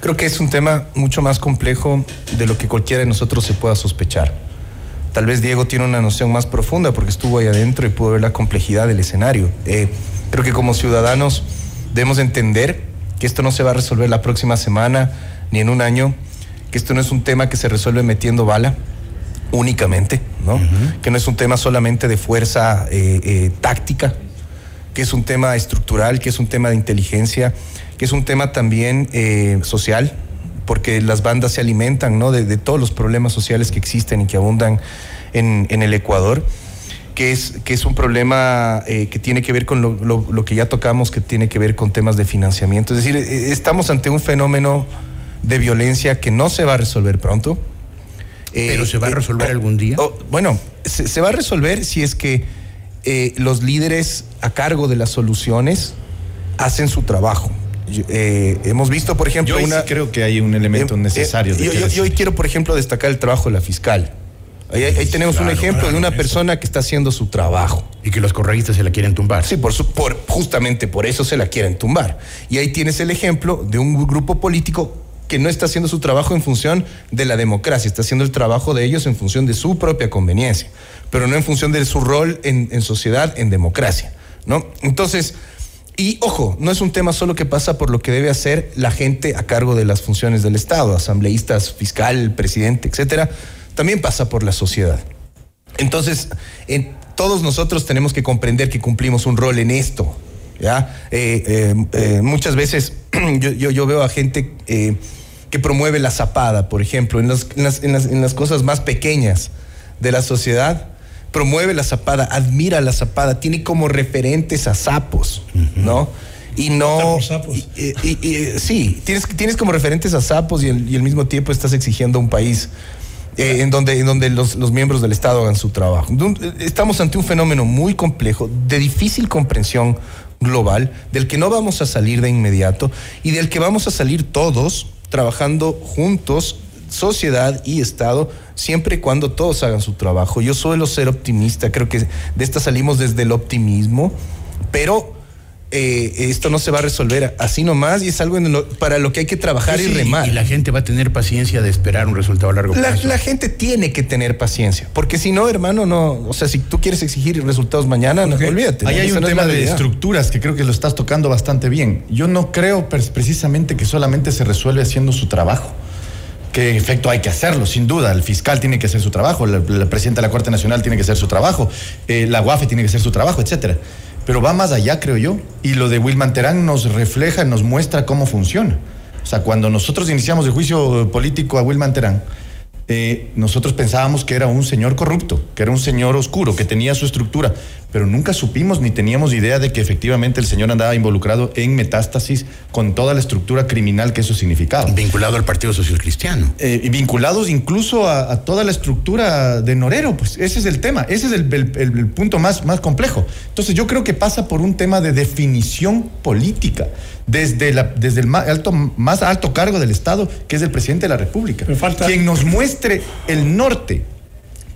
Creo que es un tema mucho más complejo de lo que cualquiera de nosotros se pueda sospechar. Tal vez Diego tiene una noción más profunda porque estuvo ahí adentro y pudo ver la complejidad del escenario. Eh, creo que como ciudadanos debemos entender que esto no se va a resolver la próxima semana ni en un año, que esto no es un tema que se resuelve metiendo bala únicamente, ¿no? Que no es un tema solamente de fuerza eh, eh, táctica, que es un tema estructural, que es un tema de inteligencia, que es un tema también eh, social, porque las bandas se alimentan ¿no? de, de todos los problemas sociales que existen y que abundan en, en el Ecuador, que es, que es un problema eh, que tiene que ver con lo, lo- lo que ya tocamos, que tiene que ver con temas de financiamiento. Es decir, eh, estamos ante un fenómeno de violencia que no se va a resolver pronto. Eh, ¿Pero se va a resolver algún día? oh, bueno, se, se va a resolver si es que los líderes a cargo de las soluciones hacen su trabajo. Eh, hemos visto, por ejemplo, Yo una. sí creo que hay un elemento Eh, necesario. eh, de yo, que yo- yo hoy quiero, por ejemplo, destacar el trabajo de la fiscal. Ahí, ahí tenemos un ejemplo claro, de una persona que está haciendo su trabajo. Y que los correístas se la quieren tumbar. Sí, por, su- por- justamente por eso se la quieren tumbar. Y ahí tienes el ejemplo de un grupo político que no está haciendo su trabajo en función de la democracia, está haciendo el trabajo de ellos en función de su propia conveniencia, pero no en función de su rol en, en sociedad, en democracia, ¿no? Entonces, y ojo, no es un tema solo que pasa por lo que debe hacer la gente a cargo de las funciones del Estado, asambleístas, fiscal, presidente, etcétera, también pasa por la sociedad. Entonces, en- todos nosotros tenemos que comprender que cumplimos un rol en esto. ¿ya? Eh, eh, eh, muchas veces yo, veo a gente que promueve la zapada, por ejemplo, en las cosas más pequeñas de la sociedad. Promueve la zapada, admira la zapada, tiene como referentes a sapos, ¿no? Y no. Sapos. y- y- y- y- sí, tienes, tienes como referentes a sapos y, al- y al mismo tiempo estás exigiendo a un país eh, en donde, en donde los, los miembros del Estado hagan su trabajo. Estamos ante un fenómeno muy complejo, de difícil comprensión global, del que no vamos a salir de inmediato y del que vamos a salir todos trabajando juntos, sociedad y Estado, siempre y cuando todos hagan su trabajo. Yo suelo ser optimista, creo que de esta salimos desde el optimismo, pero eh, esto no se va a resolver así nomás y es algo en lo- para lo que hay que trabajar Sí, y remar. Y la gente va a tener paciencia de esperar un resultado a largo La, plazo. la gente tiene que tener paciencia, porque si no, hermano, no, o sea, si tú quieres exigir resultados mañana, no, olvídate. Ahí ¿no? hay Esa un no tema de estructuras que creo que lo estás tocando bastante bien. Yo no creo precisamente que solamente se resuelve haciendo su trabajo. Que efecto hay que hacerlo, sin duda. El fiscal tiene que hacer su trabajo, la presidenta de la Corte Nacional tiene que hacer su trabajo, eh, la UAFE tiene que hacer su trabajo, etcétera. Pero va más allá, creo yo. Y lo de Wilman Terán nos refleja, nos muestra cómo funciona. O sea, cuando nosotros iniciamos el juicio político a Wilman Terán, eh, nosotros pensábamos que era un señor corrupto, que era un señor oscuro, que tenía su estructura, pero nunca supimos ni teníamos idea de que efectivamente el señor andaba involucrado en metástasis con toda la estructura criminal que eso significaba. Vinculado al Partido Social Cristiano. Eh, y vinculados incluso a, a toda la estructura de Norero, pues ese es el tema, ese es el, el- el- el punto más, más complejo. Entonces yo creo que pasa por un tema de definición política, desde, la, desde el más alto, más alto cargo del Estado, que es el presidente de la República, falta- quien nos muestre el norte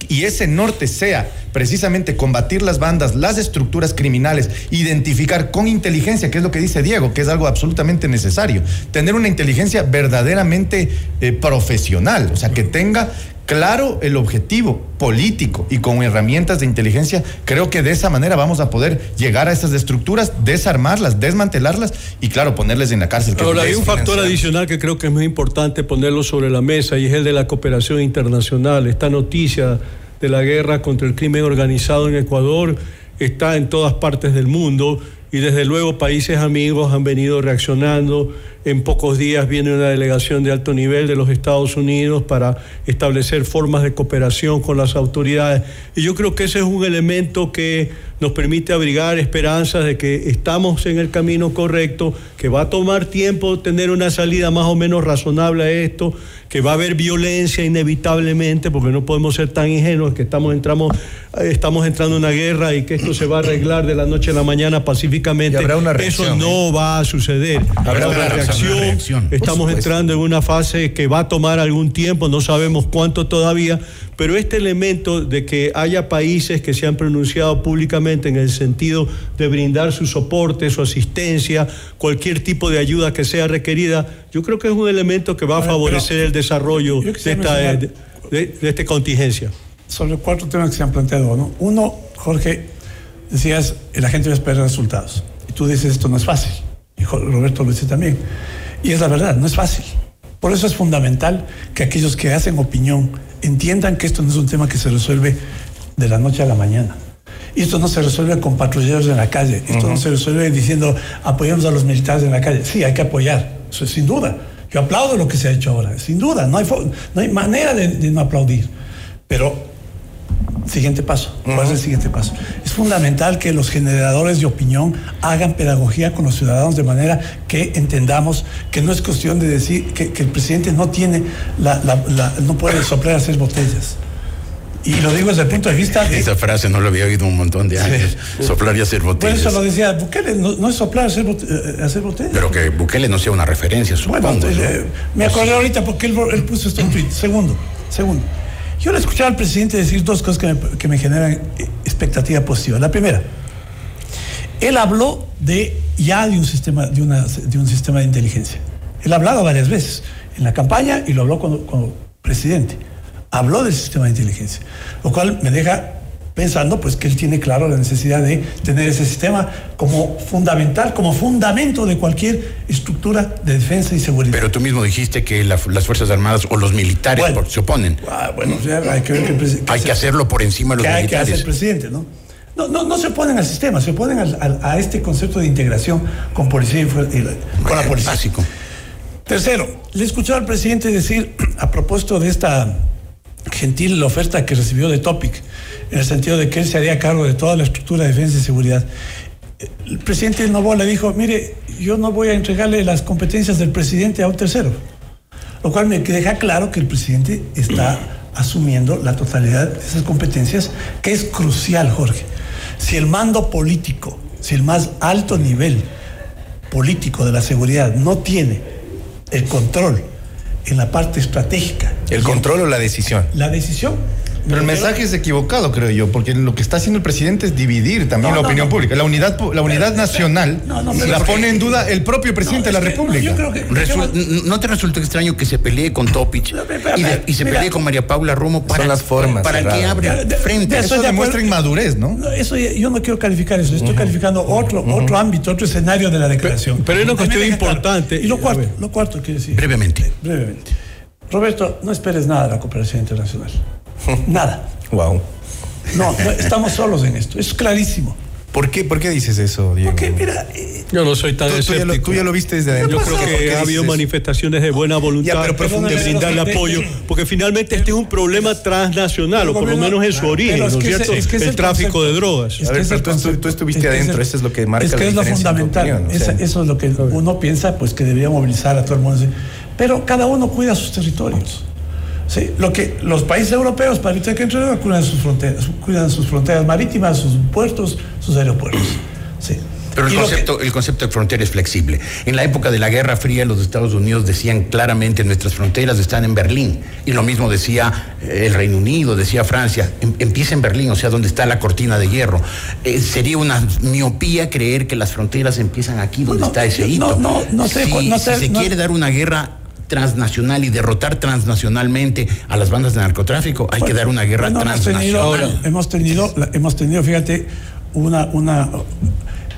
y ese norte sea precisamente combatir las bandas, las estructuras criminales, identificar con inteligencia, que es lo que dice Diego, que es algo absolutamente necesario, tener una inteligencia verdaderamente eh, profesional, o sea, que tenga claro el objetivo político y con herramientas de inteligencia, creo que de esa manera vamos a poder llegar a esas estructuras, desarmarlas, desmantelarlas y claro, ponerles en la cárcel. que Ahora, hay un factor adicional que creo que es muy importante ponerlo sobre la mesa y es el de la cooperación internacional. Esta noticia de la guerra contra el crimen organizado en Ecuador está en todas partes del mundo y desde luego países amigos han venido reaccionando en pocos días viene una delegación de alto nivel de los Estados Unidos para establecer formas de cooperación con las autoridades. Y yo creo que ese es un elemento que nos permite abrigar esperanzas de que estamos en el camino correcto, que va a tomar tiempo tener una salida más o menos razonable a esto, que va a haber violencia inevitablemente, porque no podemos ser tan ingenuos que estamos, entramos, estamos entrando en una guerra y que esto se va a arreglar de la noche a la mañana pacíficamente. Eso no ¿eh? va a suceder. Habrá una reacción. Estamos entrando en una fase que va a tomar algún tiempo, no sabemos cuánto todavía, pero este elemento de que haya países que se han pronunciado públicamente en el sentido de brindar su soporte, su asistencia, cualquier tipo de ayuda que sea requerida, yo creo que es un elemento que va a favorecer el desarrollo de esta, de, contingencia. Sobre cuatro temas que se han planteado. ¿no? Uno, Jorge, decías, la gente va a esperar resultados. Y tú dices, esto no es fácil. Y Roberto lo dice también. Y es la verdad, no es fácil. Por eso es fundamental que aquellos que hacen opinión entiendan que esto no es un tema que se resuelve de la noche a la mañana. Y esto no se resuelve con patrulleros en la calle. Esto no se resuelve diciendo apoyamos a los militares en la calle. Sí, hay que apoyar, eso es sin duda. Yo aplaudo lo que se ha hecho ahora, sin duda. No hay, no hay manera de, de no aplaudir. Pero Siguiente paso. ¿Cuál es el siguiente paso? Es fundamental que los generadores de opinión hagan pedagogía con los ciudadanos de manera que entendamos que no es cuestión de decir que, el presidente no tiene la, no puede soplar a hacer botellas. Y lo digo desde el punto de vista de... Esa frase no lo había oído un montón de años. Soplar y hacer botellas. Por eso lo decía Bukele, no, es soplar, hacer, eh, hacer botellas. Pero que Bukele no sea una referencia, supongo. Bueno, eh, me acordé ahorita porque él, él puso esto en tweet. Segundo, segundo. Yo le escuchaba al presidente decir dos cosas que me, generan expectativa positiva. La primera, él habló de ya de un sistema de, una, de un sistema de inteligencia. Él ha hablado varias veces en la campaña y lo habló como presidente. Habló del sistema de inteligencia, lo cual me deja pensando pues que él tiene claro la necesidad de tener ese sistema como fundamental, como fundamento de cualquier estructura de defensa y seguridad. Pero tú mismo dijiste que las Fuerzas Armadas o los militares se oponen. Ah, bueno, hay que ver que, hay que hacerlo por encima de los militares. Hay que hacer el presidente, ¿no? No, no, no, se oponen al sistema, se oponen a este concepto de integración con policía y, con la policía. Básico. Tercero, le escuché al presidente decir, a propósito de esta gentil oferta que recibió de Topic, en el sentido de que él se haría cargo de toda la estructura de defensa y seguridad. El presidente Novoa le dijo, mire, yo no voy a entregarle las competencias del presidente a un tercero, lo cual me deja claro que el presidente está asumiendo la totalidad de esas competencias, que es crucial, Jorge. Si el mando político, si el más alto nivel político de la seguridad no tiene el control en la parte estratégica. ¿El control o la decisión? La decisión pero el mensaje es equivocado, creo yo, porque lo que está haciendo el presidente es dividir también la opinión pública. La unidad, la unidad nacional la pone en duda el propio presidente de la República. ¿No te resulta extraño que se pelee con Topich y, se pelee con María Paula Romo para, las formas, para que abre frente? Eso demuestra inmadurez, ¿no? Eso yo no quiero calificar eso, estoy calificando otro, otro ámbito, otro escenario de la declaración. Pero, es una cuestión importante. Y lo cuarto, lo cuarto quiero decir. Brevemente. Brevemente. Roberto, no esperes nada de la cooperación internacional. Nada. Wow. No, estamos solos en esto. Es clarísimo. ¿Por qué, ¿Por qué dices eso, Diego? Porque, mira. Eh, yo no soy tan tú, tú, ya lo, viste desde adentro. Yo creo que ha habido manifestaciones de buena voluntad de brindarle apoyo. Porque finalmente este es un problema transnacional, o por lo menos en su origen, ¿no es cierto? el, tráfico de drogas. A ver, pero tú, estuviste adentro, eso es lo que marca Es que es lo fundamental. eso es lo que uno piensa, pues que debería movilizar a todo el mundo. Pero cada uno cuida sus territorios. Sí, lo que los países europeos, para evitar que entre cuidan sus fronteras, cuidan sus fronteras marítimas, sus puertos, sus aeropuertos. Sí. Pero el concepto, el concepto de frontera es flexible. En la época de la Guerra Fría, los Estados Unidos decían claramente nuestras fronteras están en Berlín. Y lo mismo decía eh, el Reino Unido, decía Francia. Em, empieza en Berlín, o sea, donde está la cortina de hierro. Eh, sería una miopía creer que las fronteras empiezan aquí donde está ese hito. No, no, no sé. Si, no sé, si se quiere dar una guerra transnacional y derrotar transnacionalmente a las bandas de narcotráfico, hay que dar una guerra transnacional. Hemos tenido, hemos tenido, fíjate, una, una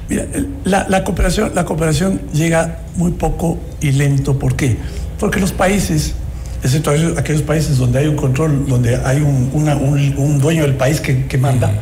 mira, la, cooperación, la cooperación llega muy poco y lento. ¿Por qué? Porque los países, excepto aquellos países donde hay un control, donde hay un, dueño del país que, manda,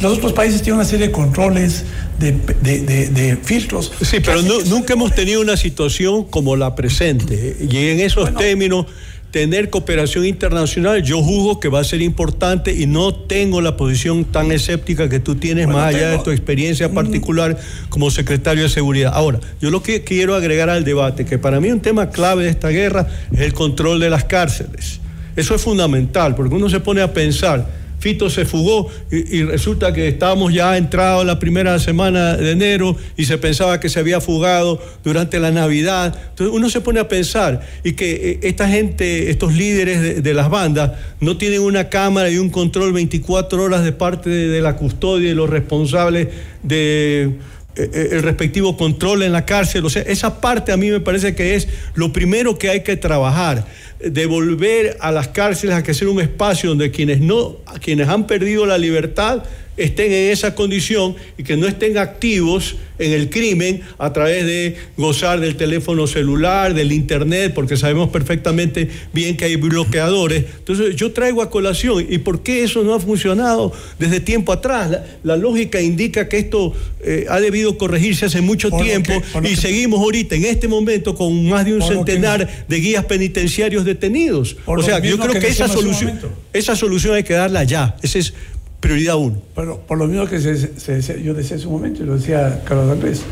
los otros países tienen una serie de controles, de, filtros. Sí, pero nunca hemos tenido una situación como la presente. Y en esos términos tener cooperación internacional, yo juzgo que va a ser importante y no tengo la posición tan escéptica que tú tienes más allá de tu experiencia particular como secretario de seguridad. Ahora, yo lo que quiero agregar al debate, que para mí un tema clave de esta guerra es el control de las cárceles. Eso es fundamental, porque uno se pone a pensar, Fito se fugó y, resulta que estábamos ya entrados la primera semana de enero y se pensaba que se había fugado durante la Navidad. Entonces uno se pone a pensar y que eh, esta gente, estos líderes de, las bandas, no tienen una cámara y un control 24 horas de parte de la custodia y los responsables de el respectivo control en la cárcel. O sea, esa parte a mí me parece que es lo primero que hay que trabajar. Devolver a las cárceles a que sea un espacio donde quienes no, quienes han perdido la libertad estén en esa condición y que no estén activos en el crimen a través de gozar del teléfono celular, del internet, porque sabemos perfectamente bien que hay bloqueadores. Entonces yo traigo a colación, ¿y por qué eso no ha funcionado desde tiempo atrás? La, lógica indica que esto eh, ha debido corregirse hace mucho tiempo y seguimos ahorita, en este momento, con más de un centenar de guías penitenciarios detenidos. O sea, yo creo que, esa solución, esa solución hay que darla ya. Ese es prioridad uno. Pero por lo mismo que yo decía en un momento, y lo decía Carlos Andrés,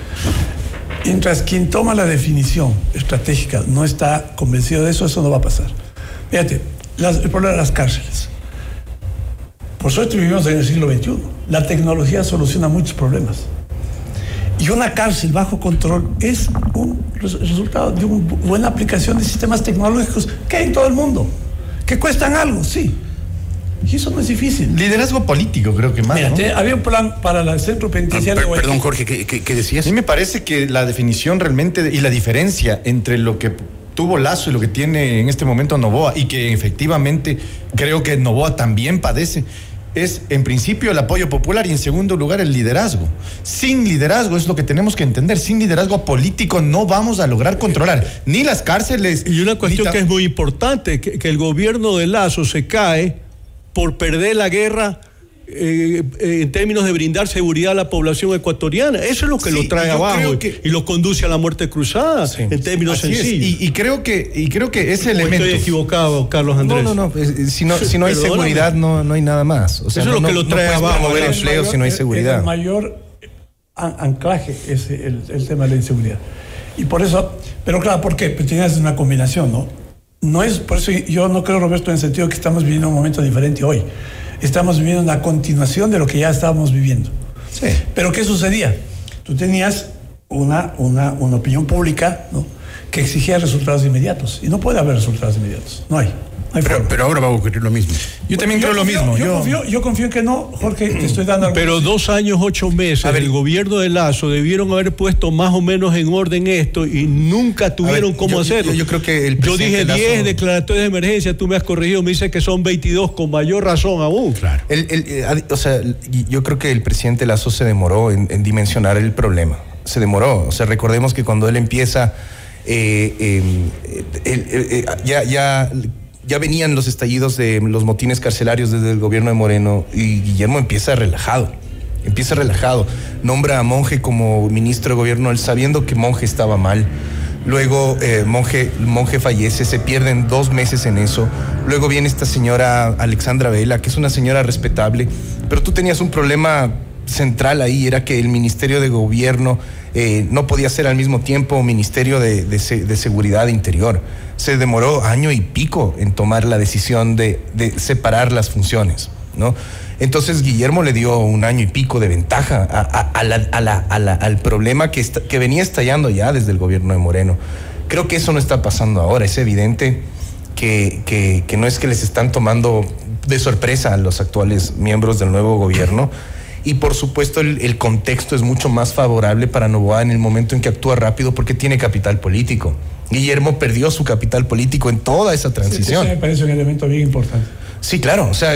mientras quien toma la definición estratégica no está convencido de eso, eso no va a pasar. Fíjate, el problema de las cárceles. Por suerte vivimos en el siglo XXI. La tecnología soluciona muchos problemas. Y una cárcel bajo control es un resultado de una buena aplicación de sistemas tecnológicos que hay en todo el mundo, que cuestan algo, sí, y eso no es difícil. Liderazgo político, creo que más. Mira, había un plan para el centro penitenciario. Ah, perdón, Jorge, ¿qué, decías? A mí me parece que la definición realmente y la diferencia entre lo que tuvo Lazo y lo que tiene en este momento Novoa, y que efectivamente creo que Novoa también padece, es en principio el apoyo popular y en segundo lugar el liderazgo. Sin liderazgo es lo que tenemos que entender. Sin liderazgo político no vamos a lograr controlar ni las cárceles. Y una cuestión que es muy importante, que el gobierno de Lazo se cae por perder la guerra eh, eh, en términos de brindar seguridad a la población ecuatoriana. Eso es lo que lo trae abajo y, lo conduce a la muerte cruzada en términos sencillos. Y, creo que, y creo que ese elemento. Estoy equivocado, Carlos Andrés. No, no, no. Si no, si no hay seguridad, no, no hay nada más. Eso es lo que lo trae abajo. mover empleo si no hay seguridad. El mayor anclaje es el, el tema de la inseguridad. Y por eso, pero claro, ¿por qué? Pues tienes una combinación, ¿no? No es, por eso yo no creo, Roberto, en el sentido que estamos viviendo un momento diferente hoy. Estamos viviendo una continuación de lo que ya estábamos viviendo. Sí. Pero ¿qué sucedía? Tú tenías una, una, una opinión pública ¿no? que exigía resultados inmediatos. Y no puede haber resultados inmediatos. No hay. Pero, ahora va a ocurrir lo mismo. Yo también creo lo mismo. Yo, Confío, yo, Confío, en que no, Jorge, te estoy dando Pero dos años, ocho meses, el gobierno de Lazo debieron haber puesto más o menos en orden esto y nunca tuvieron cómo hacerlo. Yo, creo que el Yo dije 10 declaratorias de emergencia, tú me has corregido, me dice que son 22, con mayor razón aún. Claro. Eh, o sea, yo creo que el presidente Lazo se demoró en, dimensionar el problema. Se demoró. O sea, recordemos que cuando él empieza. Eh, eh, ya, ya ya venían los estallidos de los motines carcelarios desde el gobierno de Moreno y Guillermo empieza relajado, empieza relajado. Nombra a Monje como ministro de gobierno, él sabiendo que Monje estaba mal. Luego eh, Monje, Monje fallece, se pierden dos meses en eso. Luego viene esta señora Alexandra Vela, que es una señora respetable, pero tú tenías un problema central ahí, era que el Ministerio de Gobierno eh, no podía ser al mismo tiempo Ministerio de, de, Seguridad Interior. Se demoró año y pico en tomar la decisión de, separar las funciones, ¿no? Entonces Guillermo le dio un año y pico de ventaja al problema que, que venía estallando ya desde el gobierno de Moreno. Creo que eso no está pasando ahora. Es evidente que, que no es que les están tomando de sorpresa a los actuales miembros del nuevo gobierno y por supuesto el, contexto es mucho más favorable para Novoa en el momento en que actúa rápido porque tiene capital político. Guillermo perdió su capital político en toda esa transición. Sí, me parece un elemento bien importante. Sí, claro. O sea,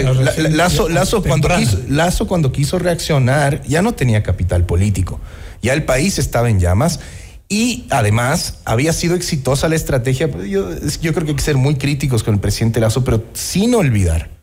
Lazo, Lazo, cuando quiso, Lazo cuando quiso reaccionar ya no tenía capital político. Ya el país estaba en llamas y además había sido exitosa la estrategia. Yo, yo creo que hay que ser muy críticos con el presidente Lazo, pero sin olvidar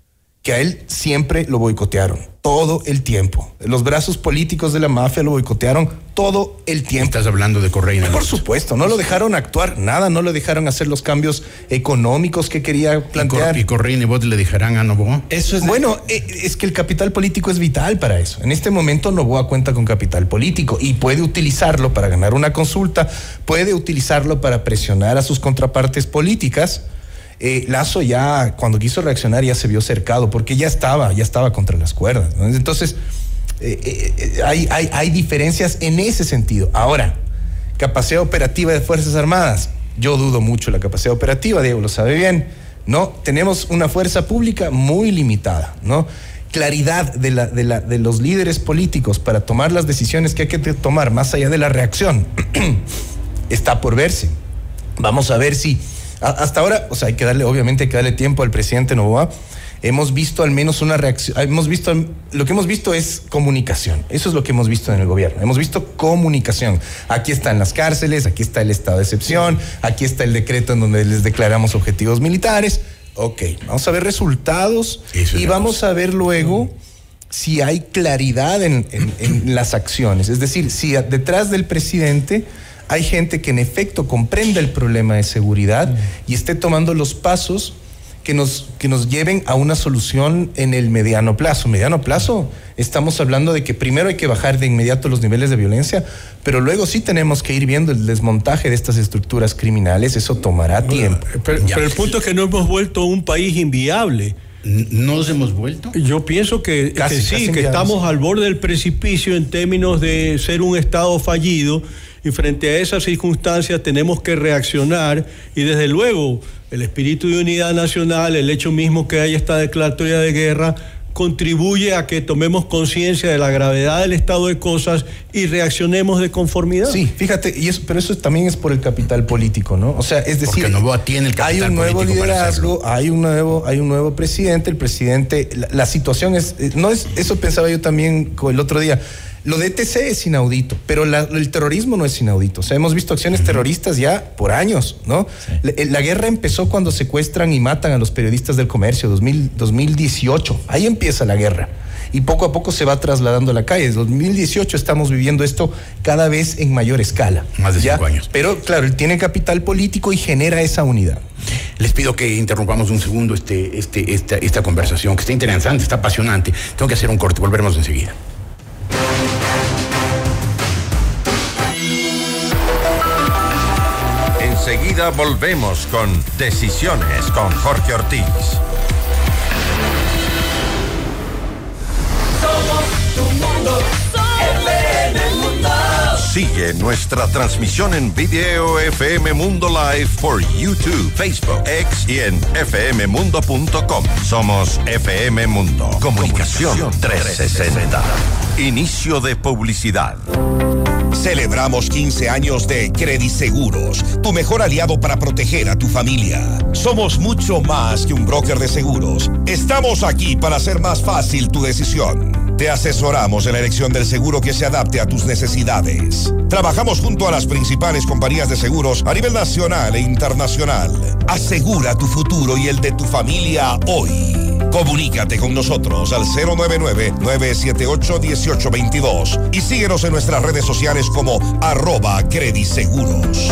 que a él siempre lo boicotearon, todo el tiempo. Los brazos políticos de la mafia lo boicotearon todo el tiempo. Estás hablando de Correa Por supuesto, no lo dejaron actuar, nada, no lo dejaron hacer los cambios económicos que quería plantear. Y, Correa y Nebot le dejarán a Novoa. Eso es bueno, eh, es que el capital político es vital para eso. En este momento Novoa cuenta con capital político y puede utilizarlo para ganar una consulta, puede utilizarlo para presionar a sus contrapartes políticas eh, Lazo ya cuando quiso reaccionar ya se vio cercado porque ya estaba, ya estaba contra las cuerdas. Entonces, eh, eh, hay, hay, hay diferencias en ese sentido. Ahora, capacidad operativa de Fuerzas Armadas. Yo dudo mucho la capacidad operativa, Diego lo sabe bien. ¿no? Tenemos una fuerza pública muy limitada, ¿no? Claridad de, la, de, la, de los líderes políticos para tomar las decisiones que hay que tomar más allá de la reacción está por verse. Vamos a ver si hasta ahora, o sea, hay que darle, obviamente hay que darle tiempo al presidente Novoa. Hemos visto al menos una reacción, hemos visto, lo que hemos visto es comunicación. Eso es lo que hemos visto en el gobierno. Hemos visto comunicación. Aquí están las cárceles, aquí está el estado de excepción, aquí está el decreto en donde les declaramos objetivos militares. Ok, vamos a ver resultados y vamos a ver luego si hay claridad en, en las acciones. Es decir, si detrás del presidente hay gente que en efecto comprenda el problema de seguridad y esté tomando los pasos que nos, que nos lleven a una solución en el mediano plazo. Mediano plazo, estamos hablando de que primero hay que bajar de inmediato los niveles de violencia, pero luego sí tenemos que ir viendo el desmontaje de estas estructuras criminales, eso tomará tiempo. Pero, el punto es que no hemos vuelto un país inviable. ¿No nos hemos vuelto? Yo pienso que, sí, que estamos al borde del precipicio en términos de ser un Estado fallido y frente a esas circunstancias tenemos que reaccionar y desde luego el espíritu de unidad nacional, el hecho mismo que hay esta declaratoria de guerra, contribuye a que tomemos conciencia de la gravedad del estado de cosas y reaccionemos de conformidad. Sí, fíjate, y eso, pero eso también es por el capital político, ¿no? O sea, es decir, Porque tiene el capital hay un nuevo liderazgo, hay un nuevo, hay un nuevo presidente, el presidente, la, situación es, eh, no es, eso pensaba yo también el otro día. Lo de ETC es inaudito, pero el terrorismo no es inaudito. O sea, hemos visto acciones terroristas ya por años, ¿no? La, guerra empezó cuando secuestran y matan a los periodistas del comercio, 2018. Ahí empieza la guerra. Y poco a poco se va trasladando a la calle. Desde 2018 estamos viviendo esto cada vez en mayor escala. Más de cinco años. Pero claro, él tiene capital político y genera esa unidad. Les pido que interrumpamos un segundo este, este, esta, esta conversación, que está interesante, está apasionante. Tengo que hacer un corte, volveremos enseguida. Enseguida volvemos con Decisiones con Jorge Ortiz. Sigue nuestra transmisión en video FM Mundo Live por YouTube, Facebook, X y en fmmundo.com. Somos FM Mundo. Comunicación 360. Inicio de publicidad. Celebramos 15 años de Credit Seguros, tu mejor aliado para proteger a tu familia. Somos mucho más que un broker de seguros. Estamos aquí para hacer más fácil tu decisión. Te asesoramos en la elección del seguro que se adapte a tus necesidades. Trabajamos junto a las principales compañías de seguros a nivel nacional e internacional. Asegura tu futuro y el de tu familia hoy. Comunícate con nosotros al 099-978-1822 y síguenos en nuestras redes sociales como arroba crediseguros.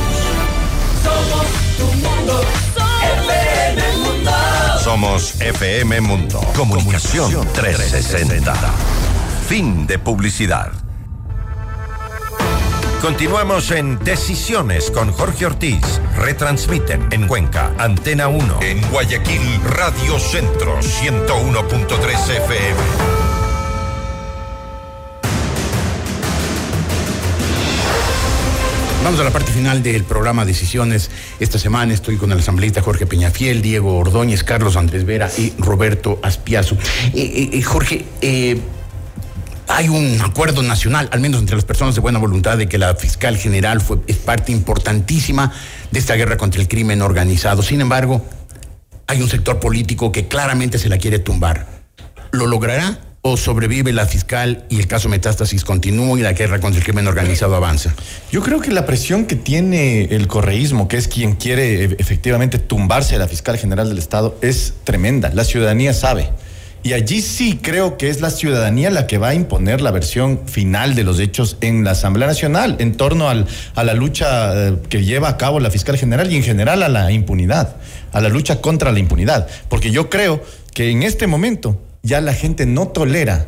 Somos. FM Mundo. Somos FM Mundo. Comunicación 360. Fin de publicidad. Continuamos en Decisiones con Jorge Ortiz. Retransmiten en Cuenca, Antena 1. En Guayaquil, Radio Centro, 101.3 FM. Vamos a la parte final del programa Decisiones. Esta semana estoy con el asambleísta Jorge Peñafiel, Diego Ordóñez, Carlos Andrés Vera y Roberto Aspiazu. Eh, eh, eh, Jorge, hay un acuerdo nacional, al menos entre las personas de buena voluntad, de que la fiscal general fue, es parte importantísima de esta guerra contra el crimen organizado. Sin embargo, hay un sector político que claramente se la quiere tumbar. ¿Lo logrará o sobrevive la fiscal y el caso Metástasis continúa y la guerra contra el crimen organizado avanza? Yo creo que la presión que tiene el correísmo, que es quien quiere e, efectivamente tumbarse a la fiscal general del Estado, es tremenda. La ciudadanía sabe. Y allí sí creo que es la ciudadanía la que va a imponer la versión final de los hechos en la Asamblea Nacional en torno al, a la lucha eh, que lleva a cabo la fiscal general y en general a la impunidad, a la lucha contra la impunidad. Porque yo creo que en este momento ya la gente no tolera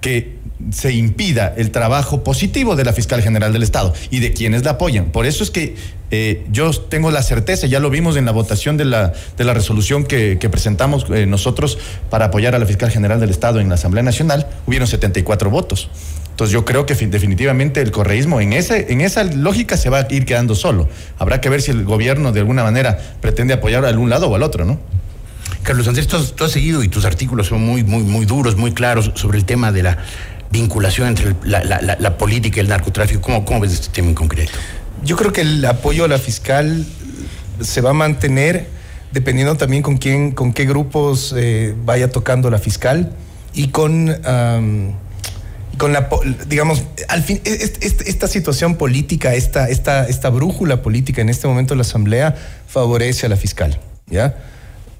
que se impida el trabajo positivo de la fiscal general del Estado y de quienes la apoyan. Por eso es que eh, yo tengo la certeza, ya lo vimos en la votación de la, de la resolución que, presentamos eh, nosotros para apoyar a la fiscal general del Estado en la Asamblea Nacional, hubieron 74 votos. Entonces yo creo que definitivamente el correísmo en, ese, en esa lógica se va a ir quedando solo. Habrá que ver si el gobierno de alguna manera pretende apoyar a un lado o al otro, ¿no? Carlos Andrés, tú has, seguido y tus artículos son muy, muy, muy duros, muy claros sobre el tema de la vinculación entre la, política y el narcotráfico. ¿Cómo, ¿Cómo ves este tema en concreto? Yo creo que el apoyo a la fiscal se va a mantener dependiendo también con quién, con qué grupos eh, vaya tocando la fiscal y con, con la, digamos, al fin, e, esta situación política, esta, esta, esta brújula política en este momento de la Asamblea favorece a la fiscal, ¿ya?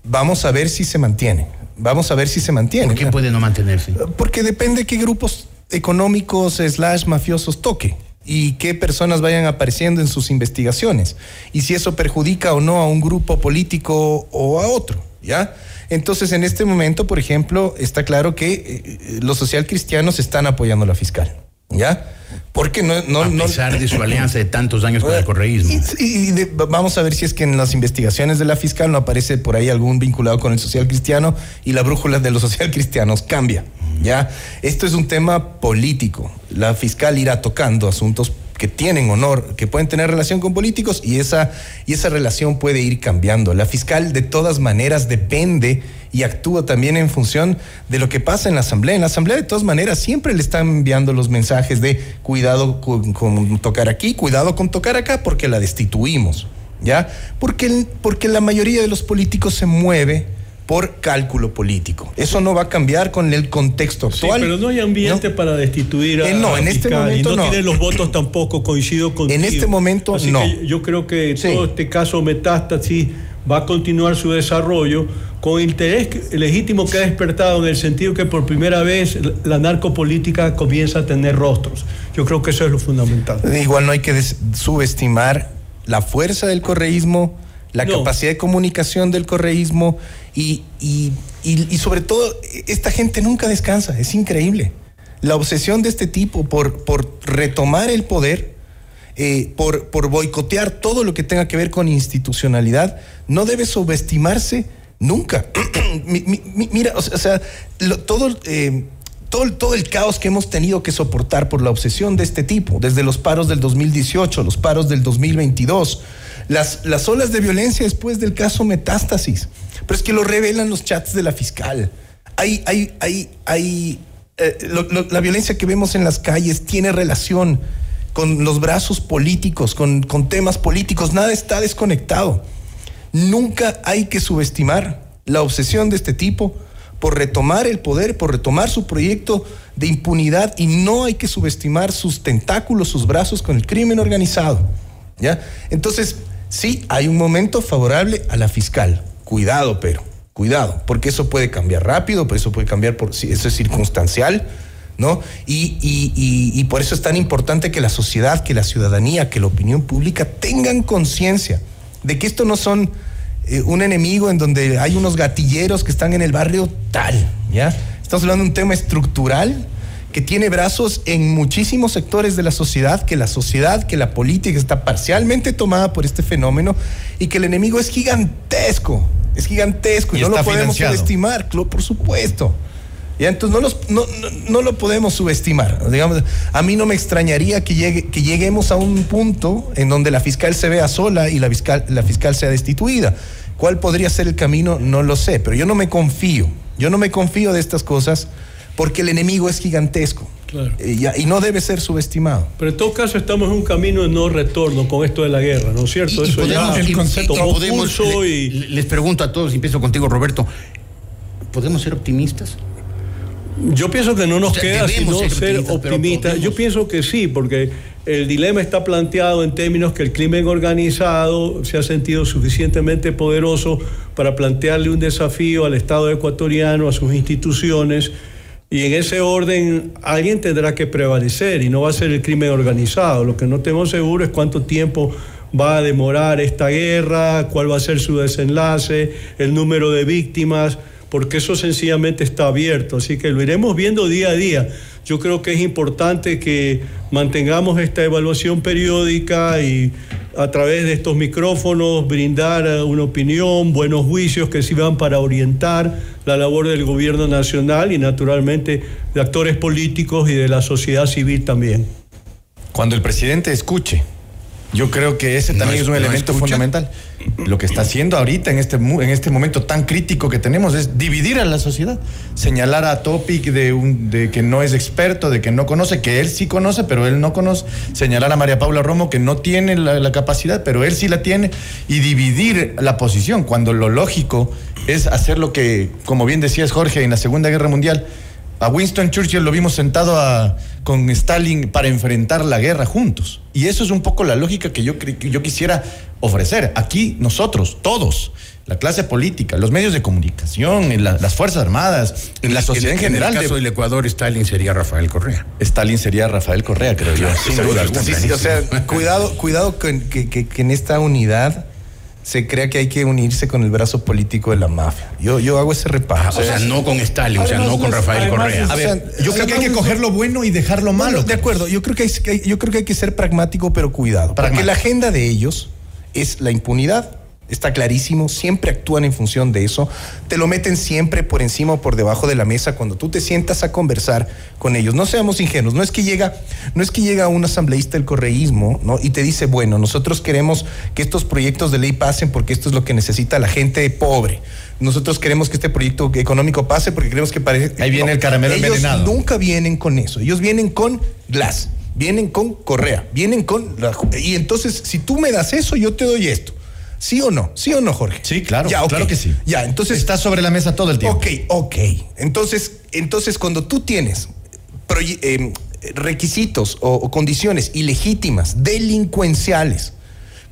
Vamos a ver si se mantiene. Vamos a ver si se mantiene. ¿Por qué puede no mantenerse? Porque depende de qué grupos económicos slash mafiosos toque y qué personas vayan apareciendo en sus investigaciones y si eso perjudica o no a un grupo político o a otro, ¿ya? Entonces, en este momento, por ejemplo, está claro que eh, los socialcristianos están apoyando a la fiscal, ¿ya? Porque no, no, a pesar de su alianza de tantos años con el correísmo. Y, vamos a ver si es que en las investigaciones de la fiscal no aparece por ahí algún vinculado con el social cristiano y la brújula de los social cristianos cambia. ¿ya? Esto es un tema político. La fiscal irá tocando asuntos que tienen honor, que pueden tener relación con políticos y esa, y esa relación puede ir cambiando. La fiscal de todas maneras depende y actúa también en función de lo que pasa en la asamblea. En la asamblea de todas maneras siempre le están enviando los mensajes de cuidado con, tocar aquí, cuidado con tocar acá, porque la destituimos, ¿ya? Porque, porque la mayoría de los políticos se mueve por cálculo político. Eso no va a cambiar con el contexto actual. Sí, pero no hay ambiente para destituir a eh, No, en este momento y no. tiene los votos tampoco, coincido con En este momento no. yo creo que todo este caso metástasis va a continuar su desarrollo con interés legítimo que ha despertado en el sentido que por primera vez la narcopolítica comienza a tener rostros. Yo creo que eso es lo fundamental. Igual no hay que subestimar la fuerza del correísmo, la capacidad de comunicación del correísmo y, y, sobre todo, esta gente nunca descansa, es increíble. La obsesión de este tipo por, por retomar el poder, eh, por, por boicotear todo lo que tenga que ver con institucionalidad, no debe subestimarse nunca. mira, o sea, todo... Eh, todo, todo, el caos que hemos tenido que soportar por la obsesión de este tipo, desde los paros del 2018, los paros del 2022, las, las olas de violencia después del caso Metástasis, pero es que lo revelan los chats de la fiscal. Hay, hay, hay, hay, eh, la violencia que vemos en las calles tiene relación con los brazos políticos, con, con temas políticos. Nada está desconectado. Nunca hay que subestimar la obsesión de este tipo por retomar el poder, por retomar su proyecto de impunidad y no hay que subestimar sus tentáculos, sus brazos con el crimen organizado. ¿Ya? Entonces, sí, hay un momento favorable a la fiscal. Cuidado, pero, cuidado, porque eso puede cambiar rápido, por eso puede cambiar, por, eso es circunstancial, ¿no? Y, y, por eso es tan importante que la sociedad, que la ciudadanía, que la opinión pública tengan conciencia de que esto no son eh, un enemigo en donde hay unos gatilleros que están en el barrio tal, ¿ya? Estamos hablando de un tema estructural que tiene brazos en muchísimos sectores de la sociedad, que la sociedad, que la política está parcialmente tomada por este fenómeno y que el enemigo es gigantesco, es gigantesco y, Y no lo podemos subestimar, por supuesto. Ya, entonces no, los- no, no- no lo podemos subestimar. Digamos, a mí no me extrañaría que, llegue, que lleguemos a un punto en donde la fiscal se vea sola y la fiscal, la fiscal sea destituida. ¿Cuál podría ser el camino? No lo sé, pero yo no me confío. Yo no me confío de estas cosas porque el enemigo es gigantesco Claro. Y no debe ser subestimado. Pero en todo caso estamos en un camino de no retorno con esto de la guerra, ¿no es cierto? Y- y Eso podemos- ya el concepto- tomó podemos- curso le- y... le- les pregunto a todos, y empiezo contigo, Roberto. ¿Podemos ser optimistas? Yo pienso que no nos queda sino ser ser optimistas. Yo pienso que sí, porque el dilema está planteado en términos que el crimen organizado se ha sentido suficientemente poderoso para plantearle un desafío al Estado ecuatoriano, a sus instituciones, y en ese orden alguien tendrá que prevalecer y no va a ser el crimen organizado. Lo que no tenemos seguro es cuánto tiempo va a demorar esta guerra, cuál va a ser su desenlace, el número de víctimas porque eso sencillamente está abierto, así que lo iremos viendo día a día. Yo creo que es importante que mantengamos esta evaluación periódica y a través de estos micrófonos brindar eh, una opinión, buenos juicios que sirvan para orientar la labor del gobierno nacional y naturalmente de actores políticos y de la sociedad civil también. Cuando el presidente escuche, yo creo que ese también es- es un elemento fundamental. Lo que está haciendo ahorita en este, en este momento tan crítico que tenemos es dividir a la sociedad. Señalar a Topic de, un, de que no es experto, de que no conoce, que él sí conoce, pero él no conoce. Señalar a María Paula Romo que no tiene la, la capacidad, pero él sí la tiene. Y dividir la posición, cuando lo lógico es hacer lo que, como bien decías Jorge, en la Segunda Guerra Mundial, a Winston Churchill lo vimos sentado a- con Stalin para enfrentar la guerra juntos. Y eso es un poco la lógica que yo, que yo quisiera ofrecer. Aquí nosotros, todos, la clase política, los medios de comunicación, en la- las Fuerzas Armadas, en la sociedad en, general. En el caso de- del Ecuador, Stalin sería Rafael Correa. Stalin sería Rafael Correa, creo yo. sin duda alguna. Sí, sí, o sea, cuidado, cuidado con que, que- que en esta unidad se crea que hay que unirse con el brazo político de la mafia. Yo, yo hago ese repaso. O sea, no con Stalin, o sea, no con Rafael además Correa. es- A ver, O sea, yo creo que hay que coger lo bueno y dejar lo malo. Bueno, de acuerdo, yo creo que hay, yo creo que hay que ser pragmático, pero cuidado. Porque Pragmático. la agenda de ellos es la impunidad. Está clarísimo, siempre actúan en función de eso, te lo meten siempre por encima o por debajo de la mesa cuando tú te sientas a conversar con ellos. No seamos ingenuos, no es que llega, no es que llega un asambleísta del correísmo, ¿no? Y te dice, bueno, nosotros queremos que estos proyectos de ley pasen porque esto es lo que necesita la gente pobre. Nosotros queremos que este proyecto económico pase porque queremos que parezca. Ahí viene el caramelo ellos envenenado. nunca vienen con eso. Ellos vienen con Glass, vienen con Correa, vienen con. la- y entonces, si tú me das eso, yo te doy esto. ¿Sí o no? ¿Sí o no, Jorge? Sí, claro, Ya, claro que sí. Ya, entonces. Está sobre la mesa todo el tiempo. Ok, ok. Entonces, entonces cuando tú tienes eh, requisitos o, o condiciones ilegítimas, delincuenciales,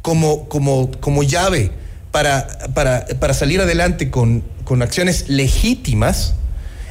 como, como, como llave para, para, para salir adelante con, con acciones legítimas,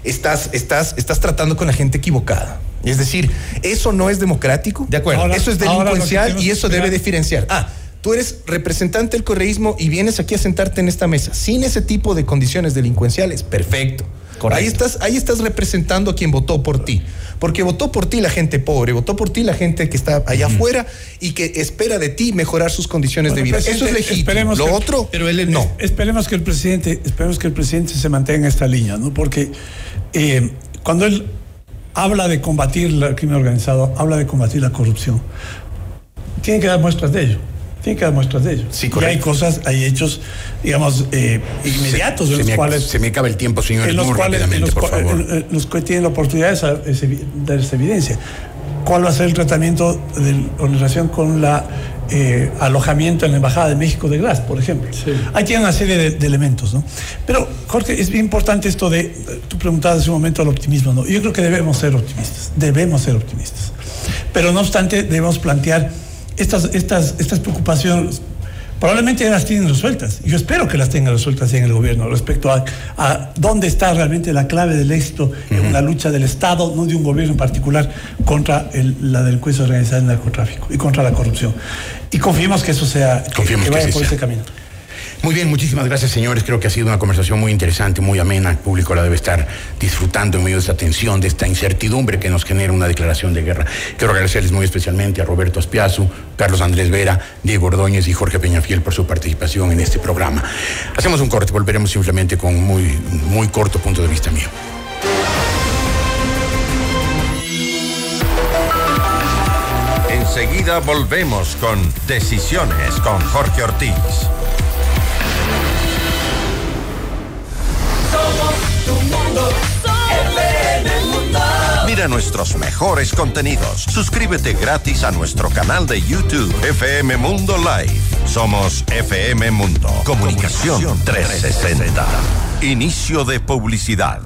estás, estás, estás tratando con la gente equivocada. Es decir, eso no es democrático. De acuerdo. Ahora- eso es delincuencial y eso debe diferenciar. Ah, tú eres representante del correísmo y vienes aquí a sentarte en esta mesa sin ese tipo de condiciones delincuenciales. Perfecto. Correcto. Ahí estás, ahí estás representando a quien votó por ti. Porque votó por ti la gente pobre, votó por ti la gente que está allá afuera y que espera de ti mejorar sus condiciones de vida. Eso es legítimo. esperemos Lo que- otro, pero él- no. Esperemos que el presidente, esperemos que el presidente se mantenga en esta línea, ¿no? Porque eh, cuando él habla de combatir el crimen organizado, habla de combatir la corrupción, tiene que dar muestras de ello. Tiene que dar muestras de ello. Sí, y hay cosas, hay hechos, digamos, eh, inmediatos se, en los me, cuales se me acaba el tiempo, señor en los muy cuales en los, por cua- favor. en- en los que tienen la oportunidad de dar esa evidencia. ¿Cuál va a ser el tratamiento de, en relación con la eh, alojamiento en la Embajada de México de Glass, por ejemplo? Ahí tiene una serie de, de elementos, ¿no? Pero, Jorge, es bien importante esto de, tú preguntabas hace un momento al optimismo, ¿no? Yo creo que debemos ser optimistas, debemos ser optimistas. Pero no obstante, debemos plantear estas, estas, estas preocupaciones Probablemente ya las tienen resueltas. Yo espero que las tengan resueltas en el gobierno respecto a, a dónde está realmente la clave del éxito en una lucha del Estado, no de un gobierno en particular, contra el- la delincuencia organizada y el narcotráfico y contra la corrupción. Y confiemos que eso sea, que, Confiemos que que vaya por ese camino. Muy bien, muchísimas gracias, señores. Creo que ha sido una conversación muy interesante, muy amena. El público la debe estar disfrutando en medio de esta tensión, de esta incertidumbre que nos genera una declaración de guerra. Quiero agradecerles muy especialmente a Roberto Aspiazu, Carlos Andrés Vera, Diego Ordóñez y Jorge Peñafiel por su participación en este programa. Hacemos un corte, volveremos simplemente con muy, muy corto punto de vista mío. Enseguida volvemos con Decisiones con Jorge Ortiz. Mira nuestros mejores contenidos. Suscríbete gratis a nuestro canal de YouTube FM Mundo Live. Somos FM Mundo. Comunicación 360. Inicio de publicidad.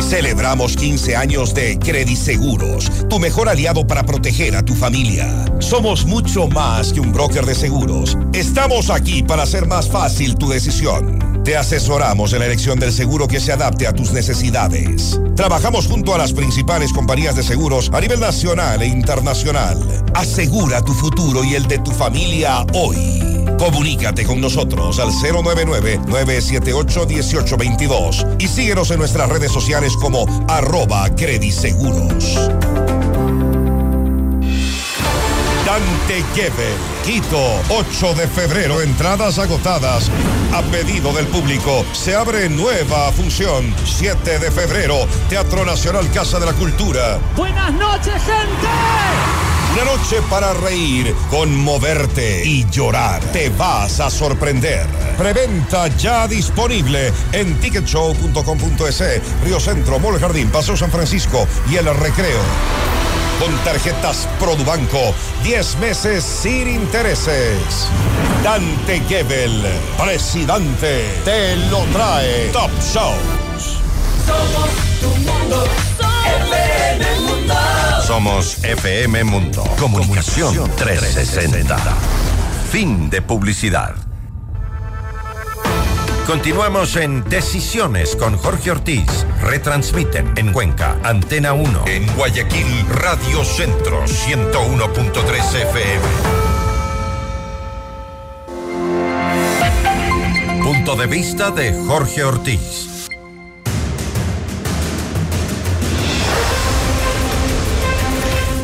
Celebramos 15 años de Credit Seguros, tu mejor aliado para proteger a tu familia. Somos mucho más que un broker de seguros. Estamos aquí para hacer más fácil tu decisión. Te asesoramos en la elección del seguro que se adapte a tus necesidades. Trabajamos junto a las principales compañías de seguros a nivel nacional e internacional. Asegura tu futuro y el de tu familia hoy. Comunícate con nosotros al 099-978-1822 y síguenos en nuestras redes sociales como arroba crediseguros. Gebel, Quito, 8 de febrero, entradas agotadas. A pedido del público, se abre nueva función. 7 de febrero, Teatro Nacional Casa de la Cultura. Buenas noches, gente. Una noche para reír, conmoverte y llorar. Te vas a sorprender. Preventa ya disponible en ticketshow.com.es, Río Centro, Mall Jardín, Paseo San Francisco y El Recreo. Con tarjetas Produbanco, 10 meses sin intereses. Dante Gebel, presidente, te lo trae Top Shows. Somos tu mundo, FM Mundo. Somos FM Mundo. Comunicación 360. Fin de publicidad. Continuamos en Decisiones con Jorge Ortiz. Retransmiten en Cuenca, Antena 1. En Guayaquil, Radio Centro, 101.3 FM. Punto de vista de Jorge Ortiz.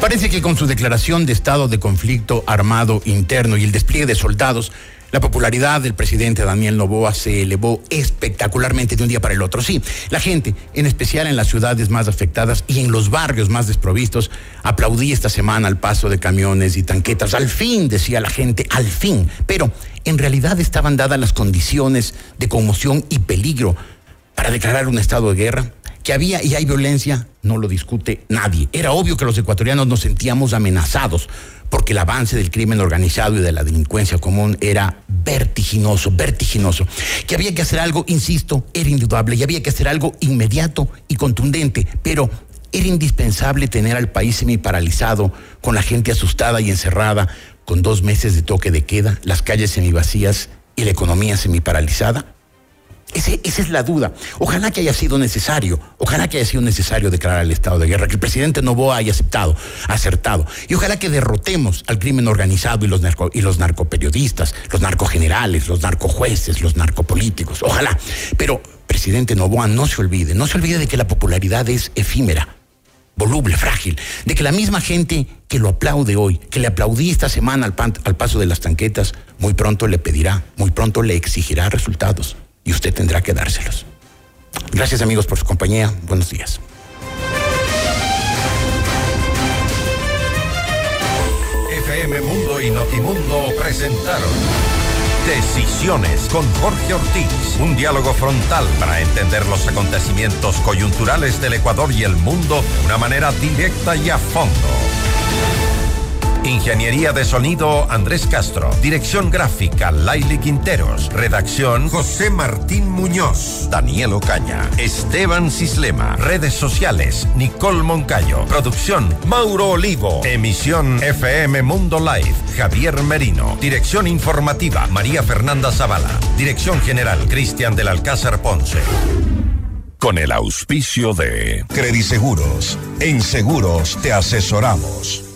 Parece que con su declaración de estado de conflicto armado interno y el despliegue de soldados, la popularidad del presidente Daniel Novoa se elevó espectacularmente de un día para el otro. Sí, la gente, en especial en las ciudades más afectadas y en los barrios más desprovistos, aplaudí esta semana al paso de camiones y tanquetas. Al fin, decía la gente, al fin. Pero en realidad estaban dadas las condiciones de conmoción y peligro para declarar un estado de guerra. Que había y hay violencia, no lo discute nadie. Era obvio que los ecuatorianos nos sentíamos amenazados porque el avance del crimen organizado y de la delincuencia común era vertiginoso, vertiginoso. Que había que hacer algo, insisto, era indudable, y había que hacer algo inmediato y contundente, pero era indispensable tener al país semi-paralizado, con la gente asustada y encerrada, con dos meses de toque de queda, las calles semivacías y la economía semi-paralizada. Ese, esa es la duda. Ojalá que haya sido necesario, ojalá que haya sido necesario declarar el estado de guerra, que el presidente Novoa haya aceptado, acertado. Y ojalá que derrotemos al crimen organizado y los, y los narcoperiodistas, los narcogenerales, los narcojueces, los narcopolíticos. Ojalá. Pero, presidente Novoa, no se olvide, no se olvide de que la popularidad es efímera voluble, frágil, de que la misma gente que lo aplaude hoy, que le aplaudí esta semana al, al paso de las tanquetas, muy pronto le pedirá, muy pronto le exigirá resultados y usted tendrá que dárselos. Gracias amigos por su compañía. Buenos días. FM Mundo y Notimundo presentaron Decisiones con Jorge Ortiz. Un diálogo frontal para entender los acontecimientos coyunturales del Ecuador y el mundo de una manera directa y a fondo. Ingeniería de sonido Andrés Castro. Dirección gráfica Laili Quinteros. Redacción José Martín Muñoz. Daniel Ocaña. Esteban Cislema. Redes sociales Nicole Moncayo. Producción Mauro Olivo. Emisión FM Mundo Live Javier Merino. Dirección informativa María Fernanda Zavala. Dirección general Cristian del Alcázar Ponce. Con el auspicio de Crediseguros. En seguros te asesoramos.